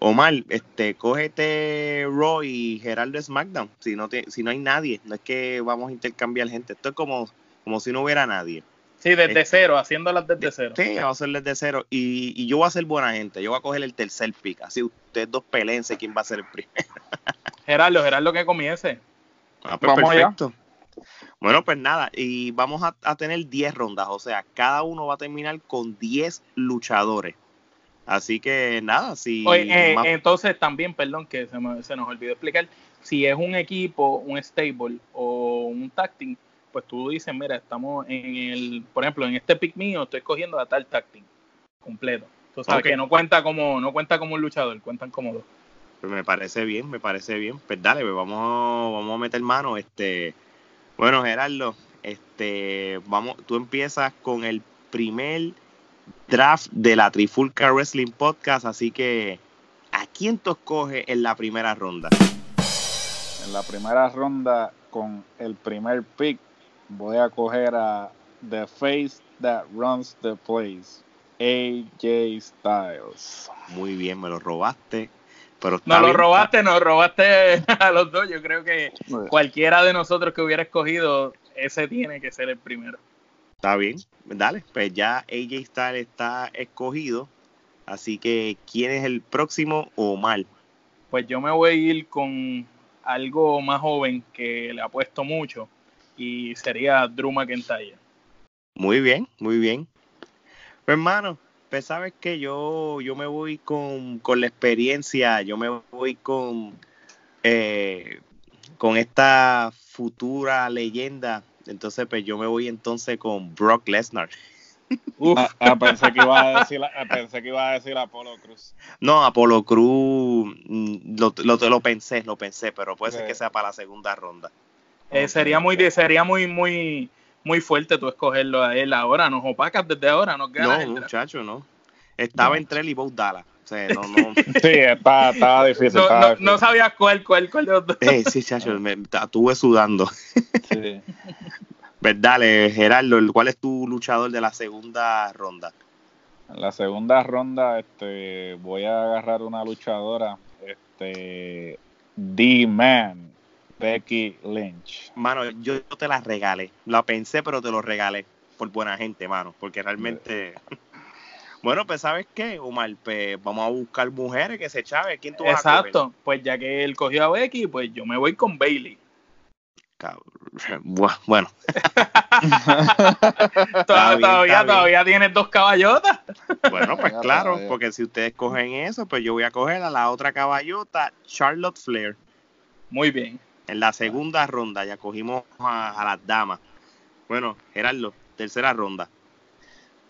Speaker 1: Omar, este, cógete Raw y Geraldo SmackDown. Si no, si no hay nadie, no es que vamos a intercambiar gente. Esto es como, como si no hubiera nadie.
Speaker 2: Sí, desde cero, haciéndolas desde cero.
Speaker 1: Sí, vamos a hacer desde cero. Y, y, yo voy a ser buena gente. Yo voy a coger el tercer pick. Así ustedes dos pelense quién va a ser el primero. [LAUGHS]
Speaker 2: Gerardo, Gerardo que comience.
Speaker 1: Ah, pues perfecto. Bueno, pues nada, y vamos a, tener 10 rondas, o sea, cada uno va a terminar con 10 luchadores. Así que nada, si...
Speaker 2: Oye, eh, entonces también, perdón que se, nos olvidó explicar, si es un equipo, un stable o un tacting, pues tú dices, mira, estamos en el, por ejemplo, en este pick mío estoy cogiendo a tal tacting completo. Tú sabes que no cuenta como, no cuenta como un luchador, cuentan como dos.
Speaker 1: Pues me parece bien, me parece bien. Pues dale, pues vamos, vamos a meter mano. Este, bueno, Gerardo, este, vamos, tú empiezas con el primer draft de la Trifulca Wrestling Podcast, así que ¿a quién tú escoges en la primera ronda?
Speaker 3: En la primera ronda, con el primer pick, voy a coger a The Face That Runs the Place, AJ Styles.
Speaker 1: Muy bien, me lo robaste.
Speaker 2: Pero nos lo robaste, nos robaste [LAUGHS] a los dos. Yo creo que cualquiera de nosotros que hubiera escogido, ese tiene que ser el primero.
Speaker 1: Está bien, dale, pues ya AJ Styles está escogido. Así que, ¿quién es el próximo o mal?
Speaker 2: Pues yo me voy a ir con algo más joven que le ha puesto mucho y sería Drew McIntyre.
Speaker 1: Muy bien, muy bien. Pues, hermano, pues sabes que yo, yo me voy con, la experiencia, yo me voy con, eh, con esta futura leyenda. Entonces, pues yo me voy entonces con Brock Lesnar. [LAUGHS]
Speaker 3: Ah, ah, pensé, que iba a decir, pensé que iba a decir Apolo Cruz.
Speaker 1: No, Apolo Cruz mm, lo, lo, lo pensé, lo pensé, pero puede ser que sea para la segunda ronda.
Speaker 2: Eh, sería muy, sería muy, muy, muy fuerte tú escogerlo a él ahora, nos opacas desde ahora, no
Speaker 1: No, muchacho, no. Estaba entre él y Bo Dallas. Sea, no, no. [LAUGHS]
Speaker 3: sí, estaba, difícil.
Speaker 2: No, no, sabía cuál, cuál, cuál de los dos.
Speaker 1: Eh, sí, chacho, me estuve sudando. sí. [LAUGHS] Pues dale, Gerardo, ¿cuál es tu luchador de la segunda ronda?
Speaker 3: En la segunda ronda, este, voy a agarrar una luchadora, este, D-Man, Becky Lynch.
Speaker 1: Mano, yo te la regalé. La pensé, pero te lo regalé por buena gente, mano, porque realmente... [LAUGHS] Bueno, pues ¿sabes qué, Omar? Pues vamos a buscar mujeres que se chave. ¿Quién tú vas
Speaker 2: Exacto,
Speaker 1: a
Speaker 2: pues ya que él cogió a Becky, pues yo me voy con Bailey. [LAUGHS]
Speaker 1: Bueno. [LAUGHS]
Speaker 2: todavía, todavía tienes dos caballotas.
Speaker 1: Bueno, pues [LAUGHS] claro, porque si ustedes cogen eso, pues yo voy a coger a la otra caballota, Charlotte Flair.
Speaker 2: Muy bien.
Speaker 1: En la segunda ronda ya cogimos a, a las damas. Bueno, Gerardo, tercera ronda.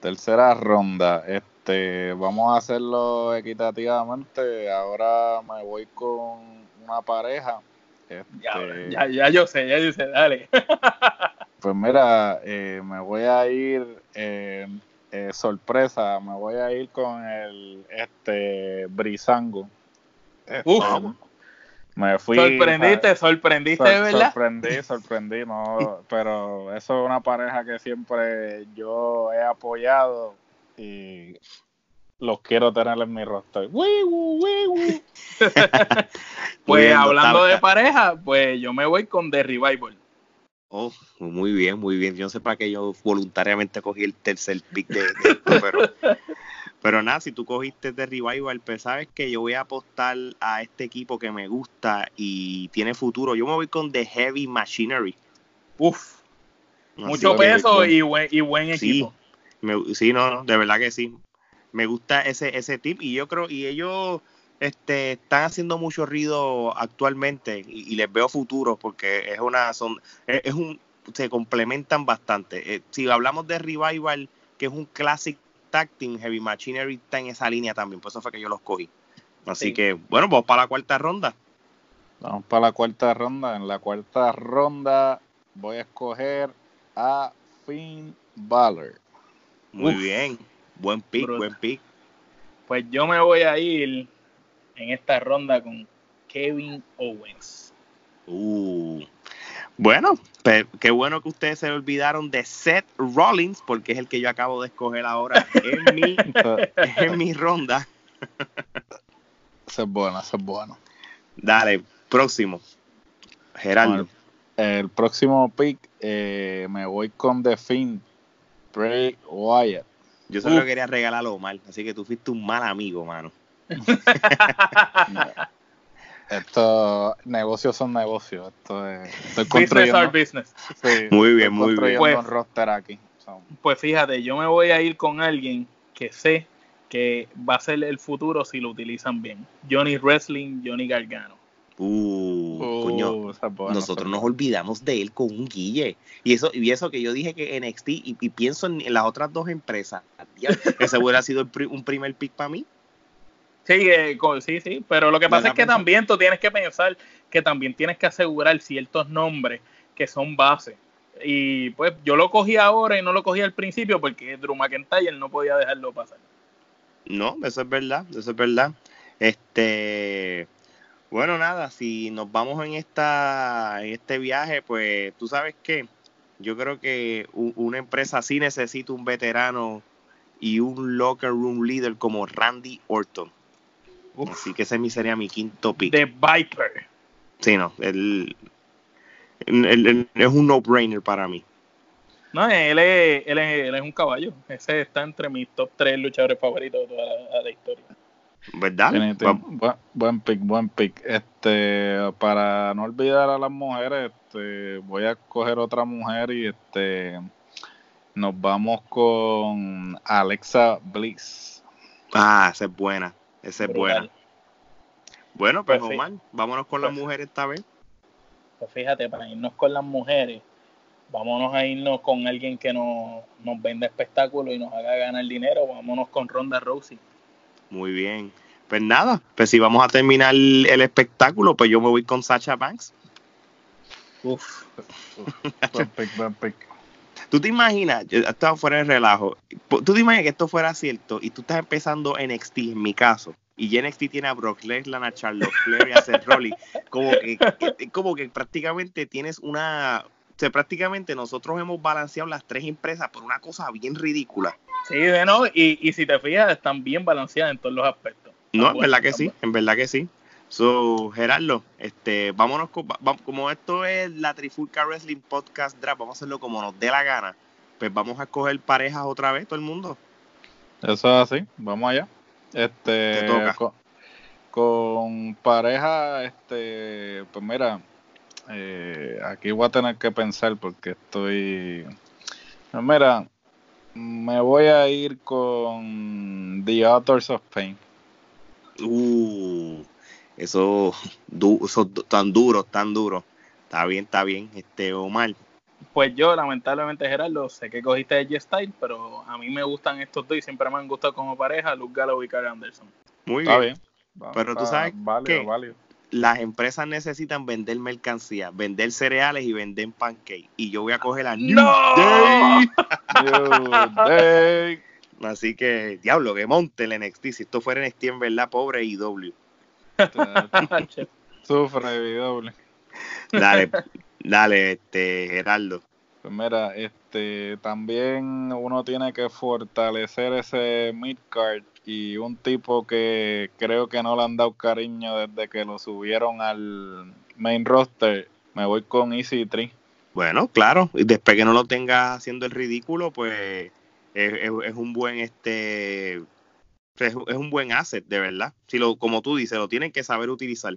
Speaker 3: Tercera ronda, este, vamos a hacerlo equitativamente. Ahora me voy con una pareja. Este,
Speaker 2: ya, ya, yo sé, ya yo sé, dale. [LAUGHS]
Speaker 3: pues mira, eh, me voy a ir eh, eh, sorpresa, me voy a ir con el este Brisango.
Speaker 2: Uf. Me fui. Sorprendiste, sorprendiste, sor, ¿verdad?
Speaker 3: Sorprendí, [LAUGHS] sorprendí, no, pero eso es una pareja que siempre yo he apoyado y los quiero tener en mi roster. [LAUGHS]
Speaker 2: pues hablando de pareja, pues yo me voy con The Revival.
Speaker 1: Oh, muy bien, muy bien. Yo no sé para qué yo voluntariamente cogí el tercer pick de, de esto, pero [LAUGHS] pero nada, si tú cogiste de Revival, pues sabes que yo voy a apostar a este equipo que me gusta y tiene futuro. Yo me voy con The Heavy Machinery.
Speaker 2: Uf. Mucho peso y buen, y buen equipo.
Speaker 1: Sí, sí, no, no, de verdad que sí. Me gusta ese, ese tip y yo creo, y ellos este, están haciendo mucho ruido actualmente y, y les veo futuro porque es una, son, es, es un, se complementan bastante. Eh, si hablamos de Revival, que es un clásico Tag Team, Heavy Machinery está en esa línea también, por eso fue que yo los cogí. Así sí. que, bueno, vamos para la cuarta ronda.
Speaker 3: Vamos para la cuarta ronda. En la cuarta ronda voy a escoger a Finn Balor.
Speaker 1: Muy Uf, bien, buen pick, brutal. buen pick.
Speaker 2: Pues yo me voy a ir en esta ronda con Kevin Owens.
Speaker 1: Uh, bueno, qué bueno que ustedes se olvidaron de Seth Rollins, porque es el que yo acabo de escoger ahora en mi, [LAUGHS] en mi ronda.
Speaker 3: Eso es bueno, eso es bueno.
Speaker 1: Dale, próximo. Gerardo.
Speaker 3: Bueno, el próximo pick eh, me voy con The Finn, Bray Wyatt.
Speaker 1: Yo solo uh. quería regalarlo mal, así que tú fuiste un mal amigo, mano. [LAUGHS]
Speaker 3: Estos negocios son negocios. Esto es, estoy
Speaker 2: business are business.
Speaker 3: Sí, [LAUGHS]
Speaker 1: muy bien, muy bien.
Speaker 3: Pues, un roster aquí.
Speaker 2: So. Pues fíjate, yo me voy a ir con alguien que sé que va a ser el futuro si lo utilizan bien. Johnny Wrestling, Johnny Gargano.
Speaker 1: Uh, uh coño, nosotros nos olvidamos de él con un guille. Y eso, y eso que yo dije que NXT, y, y pienso en, en, las otras dos empresas, ese hubiera sido el, un primer pick para mí.
Speaker 2: Sí, eh, sí, sí, pero lo que pasa es que también tú tienes que pensar que también tienes que asegurar ciertos nombres que son bases. Y pues yo lo cogí ahora y no lo cogí al principio porque Drew McIntyre no podía dejarlo pasar.
Speaker 1: No, eso es verdad, eso es verdad. Este, bueno, nada, si nos vamos en esta en este viaje, pues tú sabes que yo creo que una empresa sí necesita un veterano y un locker room leader como Randy Orton. Uf. Así que ese sería mi quinto pick.
Speaker 2: The Viper.
Speaker 1: Sí, no, él, él, él es un no-brainer para mí.
Speaker 2: No, él es, él, es, él es un caballo. Ese está entre mis top 3 luchadores favoritos de toda la, la historia.
Speaker 1: ¿Verdad?
Speaker 3: Buen, buen pick, buen pick. Este, para no olvidar a las mujeres, este, voy a coger otra mujer y este nos vamos con Alexa Bliss.
Speaker 1: Ah, esa es buena. Esa es buena. Bueno, pues, pues Omar, vámonos con pues, las mujeres esta vez.
Speaker 2: Pues fíjate, para irnos con las mujeres, vámonos a irnos con alguien que nos, nos venda espectáculo y nos haga ganar dinero. Vámonos con Ronda Rousey.
Speaker 1: Muy bien. Pues nada, pues si vamos a terminar el, el espectáculo, pues yo me voy con Sacha Banks.
Speaker 2: Uf.
Speaker 3: buen pick, buen pick.
Speaker 1: ¿Tú te imaginas, yo estaba fuera de relajo, tú te imaginas que esto fuera cierto y tú estás empezando NXT, en mi caso, y NXT tiene a Brock Lesnar, a Charlotte Flair y a Seth Rollins, como que, como que prácticamente tienes una sea, prácticamente nosotros hemos balanceado las tres empresas por una cosa bien ridícula.
Speaker 2: Sí, bueno, y, y si te fijas, están bien balanceadas en todos los aspectos.
Speaker 1: No, en verdad que sí, en verdad que sí. So, Gerardo, este, vámonos, con, como esto es la Trifulca Wrestling Podcast Draft, vamos a hacerlo como nos dé la gana. Pues vamos a escoger parejas otra vez, todo el mundo.
Speaker 3: Eso es así, vamos allá. Este, con, con, pareja, este, pues mira, eh, aquí voy a tener que pensar porque estoy, pues mira, me voy a ir con The Authors of Pain.
Speaker 1: Uh, eso, du, eso tan duro, tan duro. Está bien, está bien, este Omar.
Speaker 2: Pues yo, lamentablemente, Gerardo, sé que cogiste a G-Style, pero a mí me gustan estos dos y siempre me han gustado como pareja, Luke Gallow y Carl Anderson.
Speaker 1: Muy bien. pero tú sabes que las empresas necesitan vender mercancía, vender cereales y vender pancakes. Y yo voy a coger a New Day. New Day. Así que, diablo, que monte el NXT. Si esto fuera NXT en verdad, pobre IW. [LAUGHS]
Speaker 3: Sufre IW.
Speaker 1: Dale, dale, este, Gerardo.
Speaker 3: Pues mira, este, también uno tiene que fortalecer ese midcard y un tipo que creo que no le han dado cariño desde que lo subieron al main roster. Me voy con Easy Tree.
Speaker 1: Bueno, claro, y después que no lo tenga haciendo el ridículo, pues es, un buen este es, un buen asset, de verdad. Si lo, como tú dices, lo tienen que saber utilizar.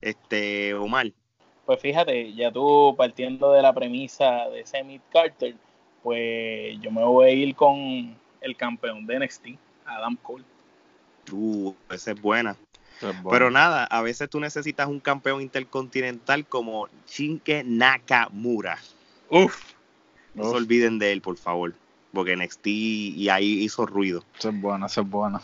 Speaker 1: Este, Omar.
Speaker 2: Pues fíjate, ya tú partiendo de la premisa de Semi Carter, pues yo me voy a ir con el campeón de NXT, Adam Cole.
Speaker 1: Uh, esa es buena. Pero nada, a veces tú necesitas un campeón intercontinental como Shinke Nakamura. Uf. No se olviden de él, por favor porque NXT y ahí hizo ruido.
Speaker 3: Eso es bueno, eso es bueno.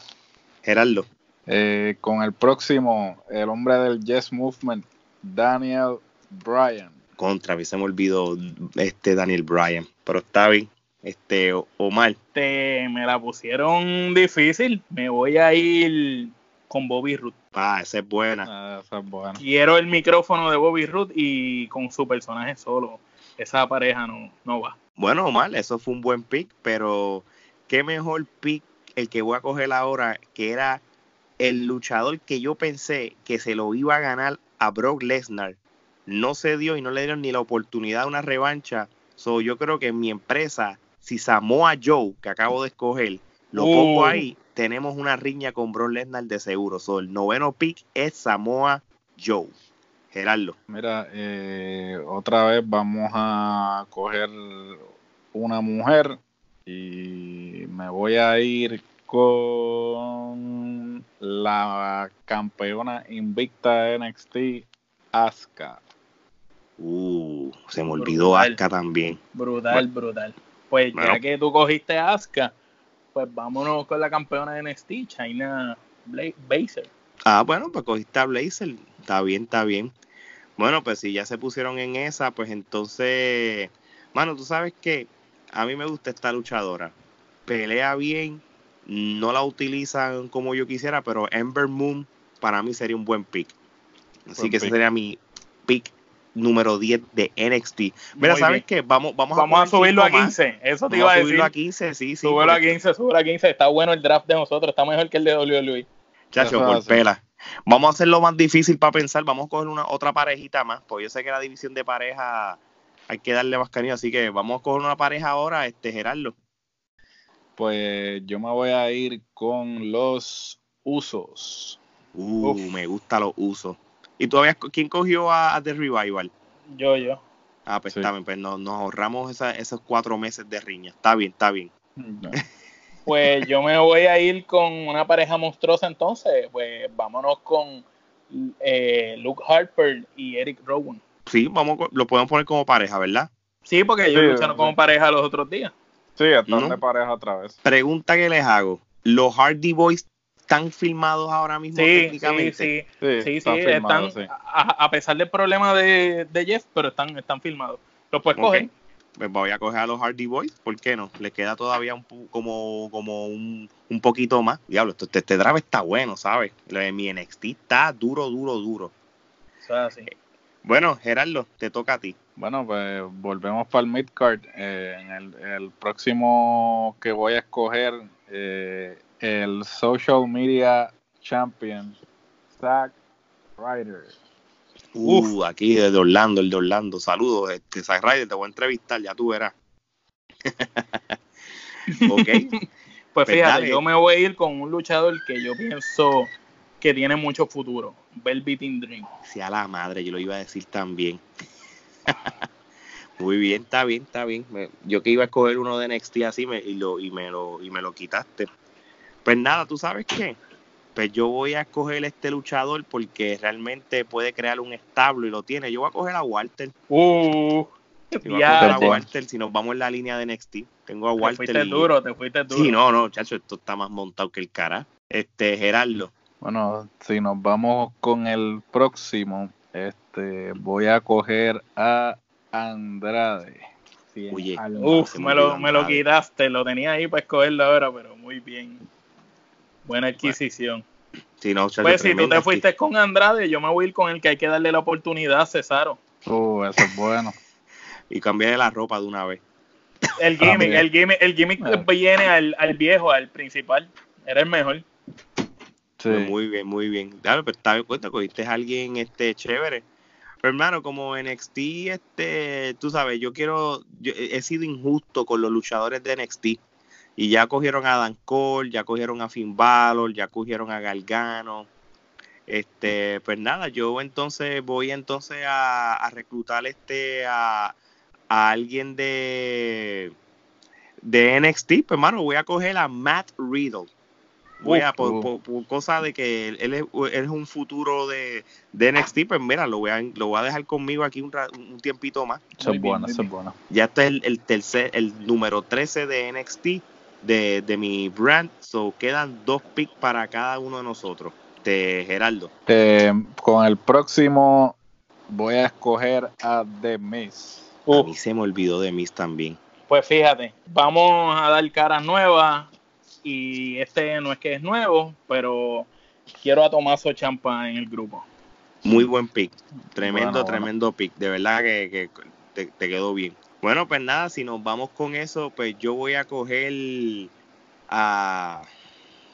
Speaker 1: Gerardo.
Speaker 3: Eh, con el próximo, el hombre del Yes Movement, Daniel Bryan.
Speaker 1: Contra, a mí se me olvidó este Daniel Bryan, pero está bien. Este, Omar.
Speaker 2: Este, me la pusieron difícil. Me voy a ir con Bobby Root.
Speaker 1: Ah, esa es buena.
Speaker 3: Ah, esa es buena.
Speaker 2: Quiero el micrófono de Bobby Root y con su personaje solo. Esa pareja no, no va.
Speaker 1: Bueno, Omar, eso fue un buen pick, pero qué mejor pick el que voy a coger ahora, que era el luchador que yo pensé que se lo iba a ganar a Brock Lesnar. No se dio y no le dieron ni la oportunidad de una revancha. So, yo creo que en mi empresa, si Samoa Joe, que acabo de escoger, lo pongo uh. ahí, tenemos una riña con Brock Lesnar de seguro. So, el noveno pick es Samoa Joe. Gerardo.
Speaker 3: Mira, eh, otra vez vamos a coger una mujer y me voy a ir con la campeona invicta de NXT, Asuka.
Speaker 1: Uh, se me olvidó Asuka también.
Speaker 2: Brutal, brutal. Pues ya que tú cogiste Asuka, pues vámonos con la campeona de NXT, China Blazer.
Speaker 1: Ah, bueno, pues cogiste a Blazer. Está bien, está bien. Bueno, pues si ya se pusieron en esa, pues entonces, mano, tú sabes que a mí me gusta esta luchadora. Pelea bien, no la utilizan como yo quisiera, pero Ember Moon para mí sería un buen pick. Así que ese sería mi pick número 10 de NXT. Mira, ¿sabes qué? Vamos, vamos,
Speaker 2: vamos a, subirlo a 15. Eso te iba a decir. Subirlo
Speaker 1: a 15, sí, sí.
Speaker 2: Súbelo a 15, súbelo a 15. Está bueno el draft de nosotros. Está mejor que el de WWE.
Speaker 1: Chacho, por pela. Vamos a hacerlo más difícil para pensar. Vamos a coger una otra parejita más. Porque yo sé que la división de pareja hay que darle más cariño. Así que vamos a coger una pareja ahora, este Gerardo.
Speaker 3: Pues yo me voy a ir con los usos.
Speaker 1: Uh, me gustan los usos. ¿Y todavía quién cogió a, The Revival?
Speaker 2: Yo, yo.
Speaker 1: Ah, pues está bien, pues nos, ahorramos esos cuatro meses de riña. Está bien, está bien. [LAUGHS]
Speaker 2: Pues yo me voy a ir con una pareja monstruosa entonces. Pues vámonos con eh, Luke Harper y Eric Rowan.
Speaker 1: Sí, vamos, lo podemos poner como pareja, ¿verdad?
Speaker 2: Sí, porque ellos lucharon como pareja los otros días.
Speaker 3: Sí, están de pareja otra vez.
Speaker 1: Pregunta que les hago. ¿Los Hardy Boys están filmados ahora mismo
Speaker 2: sí, técnicamente? Sí, sí, sí, sí, están, a, pesar del problema de, Jeff, pero están, están filmados. Los puedes coger
Speaker 1: pues voy a coger a los Hardy Boys, ¿por qué no? Le queda todavía un como, como un, un poquito más. Diablo, este, este draft está bueno, ¿sabes? Lo de mi NXT está duro, duro, duro. Bueno, Gerardo, te toca a ti.
Speaker 3: Bueno, pues volvemos para el midcard. Eh, en el, el, próximo que voy a escoger, eh, el Social Media Champion, Zack Ryder.
Speaker 1: Uh, aquí de Orlando, el de Orlando. Saludos, este, Ryder, te voy a entrevistar, ya tú verás. [LAUGHS]
Speaker 2: ok. [LAUGHS] pues, pues fíjate, yo me voy a ir con un luchador que yo pienso que tiene mucho futuro, Velveteen Dream.
Speaker 1: Sí, a la madre, yo lo iba a decir también. [LAUGHS] Muy bien, está bien, está bien. Yo que iba a escoger uno de NXT así me, y, lo, y, me lo, y me lo quitaste. Pues nada, ¿tú sabes qué? Pues yo voy a escoger este luchador porque realmente puede crear un establo y lo tiene. Yo voy a coger a Walter.
Speaker 2: Uh,
Speaker 1: voy a coger a Walter si nos vamos en la línea de NXT. Tengo a Walter.
Speaker 2: Te fuiste duro, te fuiste duro.
Speaker 1: Sí, no, no, chacho, esto está más montado que el cara. Este, Gerardo.
Speaker 3: Bueno, si nos vamos con el próximo, este, voy a coger a Andrade.
Speaker 2: Oye, uf, me lo, me lo quitaste, lo tenía ahí para escogerlo ahora, pero muy bien. Buena adquisición. pues si tú te fuiste con Andrade, yo me voy a ir con el que hay que darle la oportunidad, Cesaro.
Speaker 3: Uh, eso es bueno. [LAUGHS]
Speaker 1: y cambiarle la ropa de una vez.
Speaker 2: El gimmick, el gimmick, el gimmick ah. viene al, al, viejo, al principal. Era el mejor.
Speaker 1: Sí. Pues muy bien, muy bien. Claro, pero está bien cuenta, cogiste a alguien este chévere. Pero hermano, como NXT, este, tú sabes, yo quiero, yo he sido injusto con los luchadores de NXT. Y ya cogieron a Dan Cole, ya cogieron a Finn Balor, ya cogieron a Galgano. Este, pues nada, yo entonces voy entonces a, reclutar este a, alguien de de NXT, pues hermano, voy a coger a Matt Riddle. Voy a, por, cosa de que él es, es un futuro de, de, NXT, pues mira, lo voy a, lo voy a dejar conmigo aquí un, un tiempito más.
Speaker 3: Eso es bueno, eso es bueno.
Speaker 1: Ya está el, el tercer, el número 13 de NXT de, de mi brand. So quedan dos picks para cada uno de nosotros. De Geraldo.
Speaker 3: Eh, con el próximo voy a escoger a The Miz.
Speaker 1: A mí se me olvidó de Miz también.
Speaker 2: Pues fíjate, vamos a dar caras nuevas. Y este no es que es nuevo, pero quiero a Tomaso Champa en el grupo.
Speaker 1: Muy buen pick. Tremendo, tremendo pick. De verdad que, te quedó bien. Bueno, pues nada, si nos vamos con eso, pues yo voy a coger a.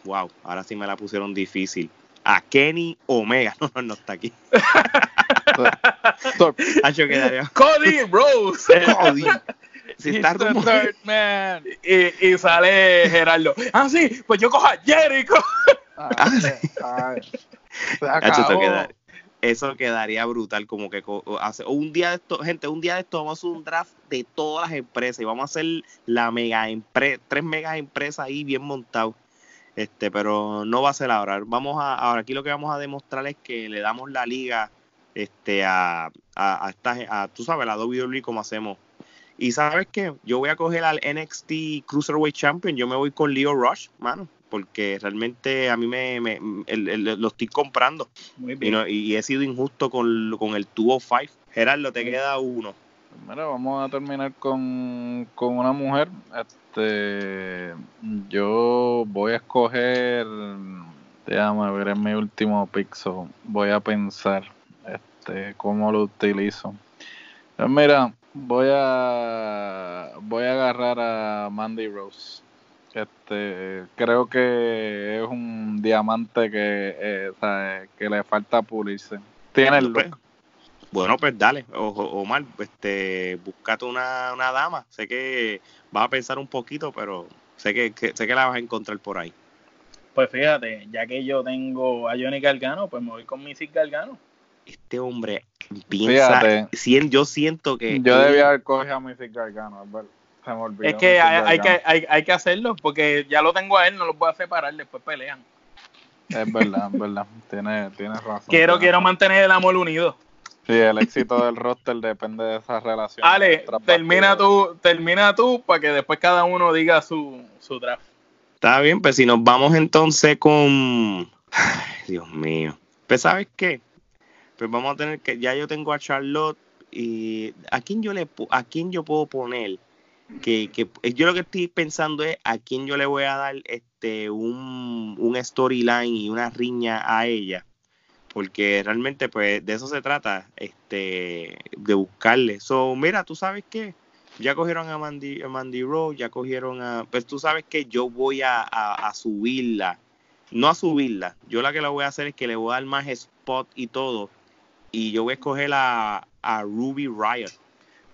Speaker 1: Wow, ahora sí me la pusieron difícil. A Kenny Omega. [LAUGHS] No, no, no está aquí. [LAUGHS]
Speaker 2: Cody Rose. [LAUGHS]
Speaker 1: Cody. Si está
Speaker 2: man. Y, y, sale Gerardo. Ah, sí, pues yo cojo a Jericho. Ah,
Speaker 1: ah, se acabó eso quedaría brutal como que hace un día de esto gente un día de esto vamos a hacer un draft de todas las empresas y vamos a hacer la mega empresa tres megas empresas ahí bien montados. Este pero no va a ser ahora. Vamos a ahora aquí lo que vamos a demostrar es que le damos la liga este a a, a, a tú sabes la WWE como hacemos. Y sabes qué yo voy a coger al NXT Cruiserweight Champion yo me voy con Leo Rush mano porque realmente a mí me, lo estoy comprando. Y, he sido injusto con, con el Tubo 5. Gerardo, te queda uno.
Speaker 3: Mira, vamos a terminar con, una mujer. Este, yo voy a escoger, déjame ver en mi último pixel, voy a pensar este, cómo lo utilizo. Pues mira, voy a voy a agarrar a Mandy Rose. Este, creo que es un diamante que, eh, que le falta pulirse. Tiene el
Speaker 1: look. Bueno, pues dale, Omar, este, búscate una, una dama. Sé que vas a pensar un poquito, pero sé que, sé que la vas a encontrar por ahí.
Speaker 2: Pues fíjate, ya que yo tengo a Johnny Gargano, pues me voy con Missy Gargano.
Speaker 1: Este hombre piensa, yo siento que...
Speaker 3: Yo debía haber cogido a Missy Gargano, es
Speaker 2: que hay, que hay, que hacerlo porque ya lo tengo a él, no lo puedo separar, después pelean.
Speaker 3: Es verdad, es verdad. Tienes, razón.
Speaker 2: Quiero, quiero mantener el amor unido.
Speaker 3: Sí, el éxito del roster depende de esa relación.
Speaker 2: Ale, termina tú, termina tú para que después cada uno diga su, su draft.
Speaker 1: Está bien, pues si nos vamos entonces con. Dios mío. Pues, ¿sabes qué? Pues vamos a tener que. Ya yo tengo a Charlotte y. ¿A quién yo, le, a quién yo puedo poner? Que, que, yo lo que estoy pensando es a quién yo le voy a dar este un, un storyline y una riña a ella. porque realmente pues de eso se trata, este, de buscarle. So, mira, tú sabes qué, ya cogieron a Mandy, a Mandy Rose, ya cogieron a, pues tú sabes que yo voy a, a, subirla, no a subirla, yo la que la voy a hacer es que le voy a dar más spot y todo, y yo voy a escoger a, a Ruby Riot.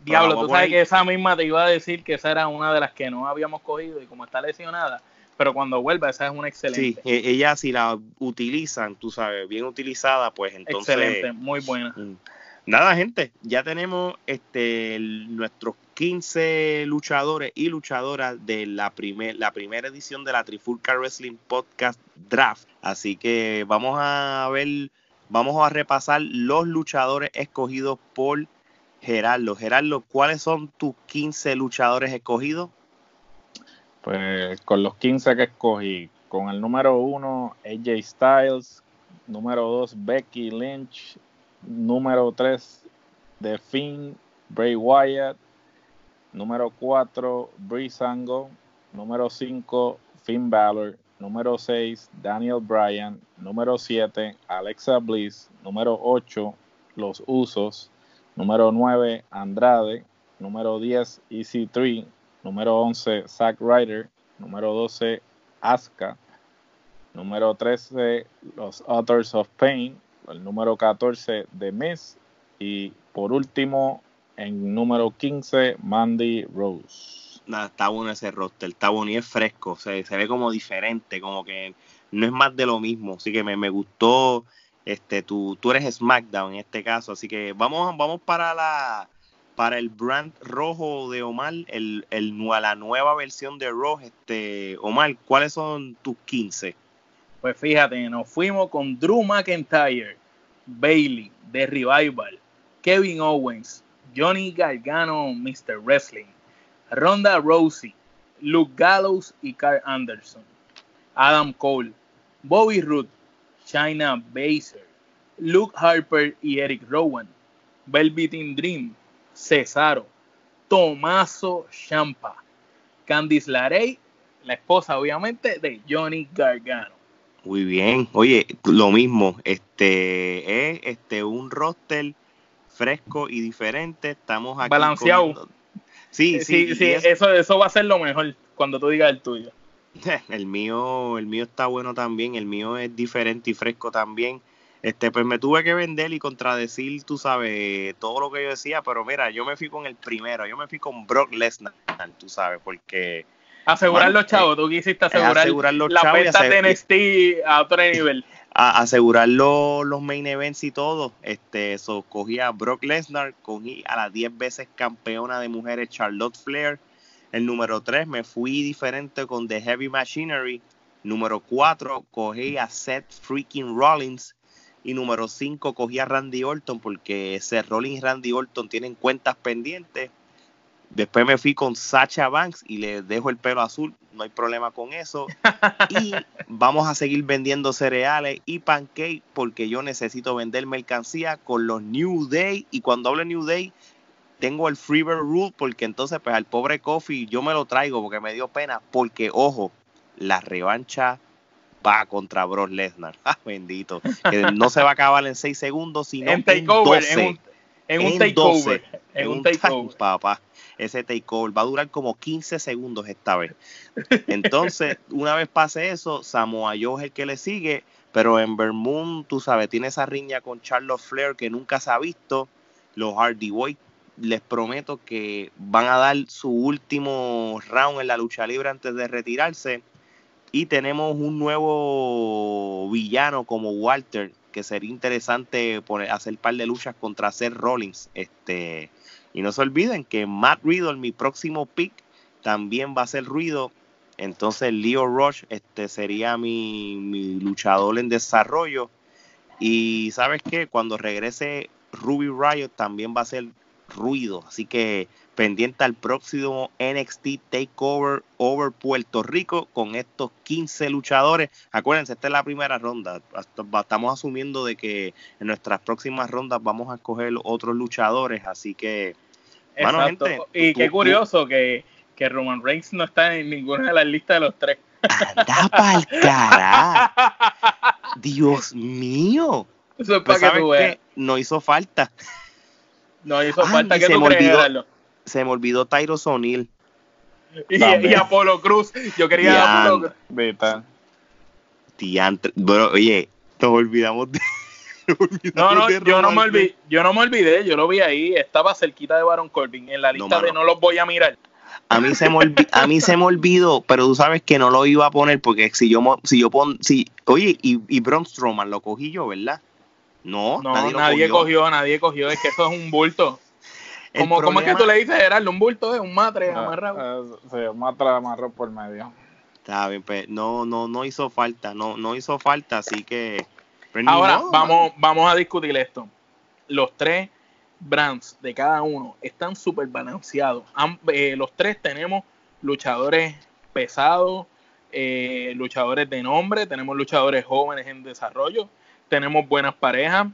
Speaker 2: Diablo, tú sabes que esa misma te iba a decir que esa era una de las que no habíamos cogido y como está lesionada, pero cuando vuelva esa es una excelente.
Speaker 1: Sí, e, ella si la utilizan, tú sabes, bien utilizada, pues entonces...
Speaker 2: Excelente, muy buena. Mm.
Speaker 1: Nada, gente, ya tenemos este nuestros 15 luchadores y luchadoras de la, primer, la primera edición de la Trifulca Wrestling Podcast Draft. Así que vamos a ver, vamos a repasar los luchadores escogidos por Gerardo. Gerardo, ¿cuáles son tus 15 luchadores escogidos?
Speaker 3: Pues con los 15 que escogí, con el número 1 AJ Styles, número 2 Becky Lynch, número 3 The Finn Bray Wyatt, número 4 Breeze Angle, número 5 Finn Balor, número 6 Daniel Bryan, número 7 Alexa Bliss, número 8 Los Usos, número 9 Andrade, número 10 EC3, número 11 Zack Ryder, número 12 Asuka, número 13 Los Authors of Pain, el número 14 The Miss y por último en número 15 Mandy Rose.
Speaker 1: está bueno ese roster, está bueno y es fresco, se, se ve como diferente, como que no es más de lo mismo, así que me, me gustó este tú, tú eres SmackDown en este caso, así que vamos, vamos para la para el brand rojo de Omar, el, el, la nueva versión de Raw, este, Omar, ¿cuáles son tus 15?
Speaker 2: Pues fíjate, nos fuimos con Drew McIntyre, Bailey, The Revival, Kevin Owens, Johnny Gargano, Mr. Wrestling, Ronda Rousey, Luke Gallows y Carl Anderson, Adam Cole, Bobby Roode, China Baser, Luke Harper y Eric Rowan, Velveteen Dream, Cesaro, Tomaso Champa, Candice LaRey, la esposa obviamente de Johnny Gargano.
Speaker 1: Muy bien, oye, lo mismo, este es este un roster fresco y diferente, estamos aquí
Speaker 2: balanceado.
Speaker 1: Sí, sí,
Speaker 2: sí, eso, eso va a ser lo mejor cuando tú digas el tuyo. [LAUGHS]
Speaker 1: El mío, el mío está bueno también, el mío es diferente y fresco también. Este, pues me tuve que vender y contradecir, tú sabes, todo lo que yo decía, pero mira, yo me fui con el primero, yo me fui con Brock Lesnar, tú sabes, porque...
Speaker 2: Asegurar los chavos, tú quisiste asegurar, asegurar los la venta de NXT a otro nivel. [LAUGHS]
Speaker 1: A, asegurar los, main events y todo. Este, eso, cogí a Brock Lesnar, cogí a la 10 veces campeona de mujeres Charlotte Flair. El número 3 me fui diferente con The Heavy Machinery. Número 4 cogí a Seth freaking Rollins. Y número 5 cogí a Randy Orton porque Seth Rollins y Randy Orton tienen cuentas pendientes. Después me fui con Sacha Banks y le dejo el pelo azul, no hay problema con eso. [LAUGHS] Y vamos a seguir vendiendo cereales y pancakes porque yo necesito vender mercancía con los New Day. Y cuando hablo de New Day, tengo el Freebird Rule porque entonces pues al pobre Coffee yo me lo traigo porque me dio pena. Porque ojo, la revancha va contra Brock Lesnar. [LAUGHS] Ah, bendito. Que no se va a acabar en 6 segundos, sino en, takeover, en, un,
Speaker 2: en un takeover.
Speaker 1: en un takeover. Papá, ese takeover va a durar como 15 segundos esta vez. Entonces, [LAUGHS] una vez pase eso, Samoa Joe es el que le sigue, pero en Vermont, tú sabes, tiene esa riña con Charlotte Flair que nunca se ha visto. Los Hardy Boys les prometo que van a dar su último round en la lucha libre antes de retirarse y tenemos un nuevo villano como Walter, que sería interesante poner, hacer par de luchas contra Seth Rollins. Este, y no se olviden que Matt Riddle, mi próximo pick, también va a ser ruido. Entonces Leo Rush este, sería mi, mi luchador en desarrollo. Y sabes qué, cuando regrese Ruby Riot también va a ser ruido. Así que pendiente al próximo NXT Takeover over Puerto Rico con estos 15 luchadores. Acuérdense, esta es la primera ronda. Estamos asumiendo de que en nuestras próximas rondas vamos a escoger otros luchadores, así que...
Speaker 2: Bueno, gente, y qué curioso que, que Roman Reigns no está en ninguna de las listas de los tres.
Speaker 1: Anda pa'l cara. [LAUGHS] Dios mío.
Speaker 2: Eso es para que
Speaker 1: ¿sabes
Speaker 2: tú veas.
Speaker 1: No hizo falta.
Speaker 2: No hizo
Speaker 1: Ah,
Speaker 2: falta que
Speaker 1: se
Speaker 2: tú
Speaker 1: me olvidó. Se me olvidó Tyros O'Neill.
Speaker 2: Y, Apolo Cruz. Yo quería Apolo. Cruz.
Speaker 1: Bro, oye, nos olvidamos de. [LAUGHS] nos
Speaker 2: No,
Speaker 1: olvidamos
Speaker 2: no,
Speaker 1: de
Speaker 2: yo no me olvidé, yo no me olvidé, yo lo vi ahí, estaba cerquita de Baron Corbin, en la
Speaker 1: No,
Speaker 2: lista de no los voy a mirar.
Speaker 1: A mí se me olvi- a mí se me olvidó, pero tú sabes que no lo iba a poner porque si yo si yo pon si oye y, y Braun Strowman lo cogí yo, ¿verdad? No,
Speaker 2: No,
Speaker 1: nadie,
Speaker 2: cogió. nadie cogió, es que eso es un bulto. Como, ¿Cómo es que tú le dices, Gerardo? Un bulto es un matre
Speaker 3: Ah,
Speaker 2: amarrado.
Speaker 3: eh, sí, matra amarró por medio.
Speaker 1: Está bien, pues, no no no hizo falta, no no hizo falta, así que pues,
Speaker 2: Ahora,
Speaker 1: modo,
Speaker 2: vamos, vamos a discutir esto. Los tres brands de cada uno están súper balanceados. Am- eh, los tres tenemos luchadores pesados, eh, luchadores de nombre, tenemos luchadores jóvenes en desarrollo, tenemos buenas parejas,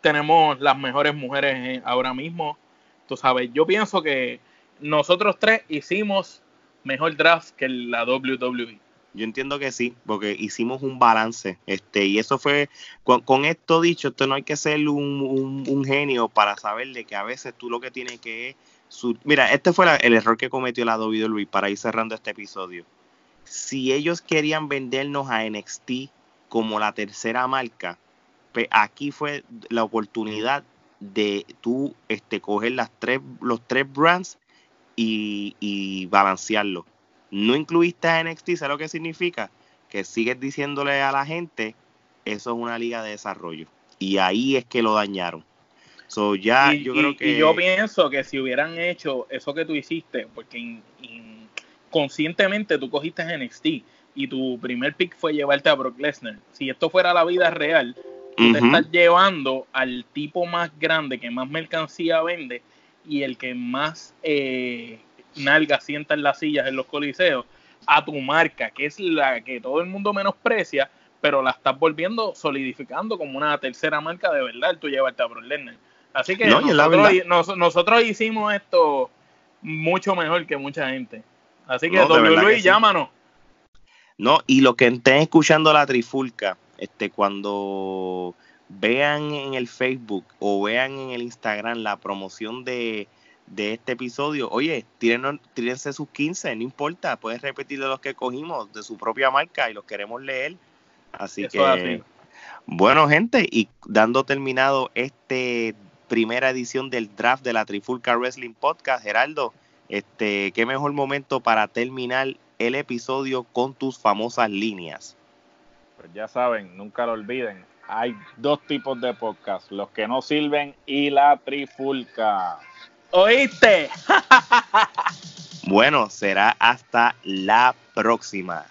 Speaker 2: tenemos las mejores mujeres eh, ahora mismo. Tú sabes, yo pienso que nosotros tres hicimos mejor draft que la. WWE.
Speaker 1: Yo entiendo que sí, porque hicimos un balance, este, y eso fue, con, esto dicho, esto no hay que ser un, genio para saber de que a veces tú lo que tienes que es, mira, este fue el error que cometió la WWE para ir cerrando este episodio. Si ellos querían vendernos a NXT como la tercera marca, pues aquí fue la oportunidad de tú este, coger las tres, los tres brands y, y balancearlo no incluiste a NXT, ¿sabes lo que significa? Que sigues diciéndole a la gente, eso es una liga de desarrollo. Y ahí es que lo dañaron. So, ya
Speaker 2: y,
Speaker 1: yo
Speaker 2: y-
Speaker 1: creo que...
Speaker 2: y yo pienso que si hubieran hecho eso que tú hiciste, porque in- in- conscientemente tú cogiste a NXT y tu primer pick fue llevarte a Brock Lesnar. Si esto fuera la vida real, tú te estás llevando al tipo más grande que más mercancía vende y el que más eh, nalga sienta en las sillas en los coliseos a tu marca, que es la que todo el mundo menosprecia, pero la estás volviendo, solidificando como una tercera marca de verdad, tú llevarte a Brock Lesnar. Así que
Speaker 1: No,
Speaker 2: nosotros, nos- nosotros hicimos esto mucho mejor que mucha gente. Así que
Speaker 1: No,
Speaker 2: WWE,
Speaker 1: que sí.
Speaker 2: llámanos.
Speaker 1: No, y lo que estén escuchando la trifulca, este, cuando vean en el Facebook o vean en el Instagram la promoción de, de este episodio, oye, tírenos- tírense sus 15, no importa, puedes repetir de los que cogimos de su propia marca y los queremos leer. Así
Speaker 2: Eso
Speaker 1: que, bueno, gente, y dando terminado este primera edición del draft de la Trifulca Wrestling Podcast, Geraldo, este, qué mejor momento para terminar el episodio con tus famosas líneas.
Speaker 3: Pues ya saben, nunca lo olviden. Hay dos tipos de podcast, los que no sirven y la trifulca.
Speaker 2: ¿Oíste? [LAUGHS]
Speaker 1: Bueno, será hasta la próxima.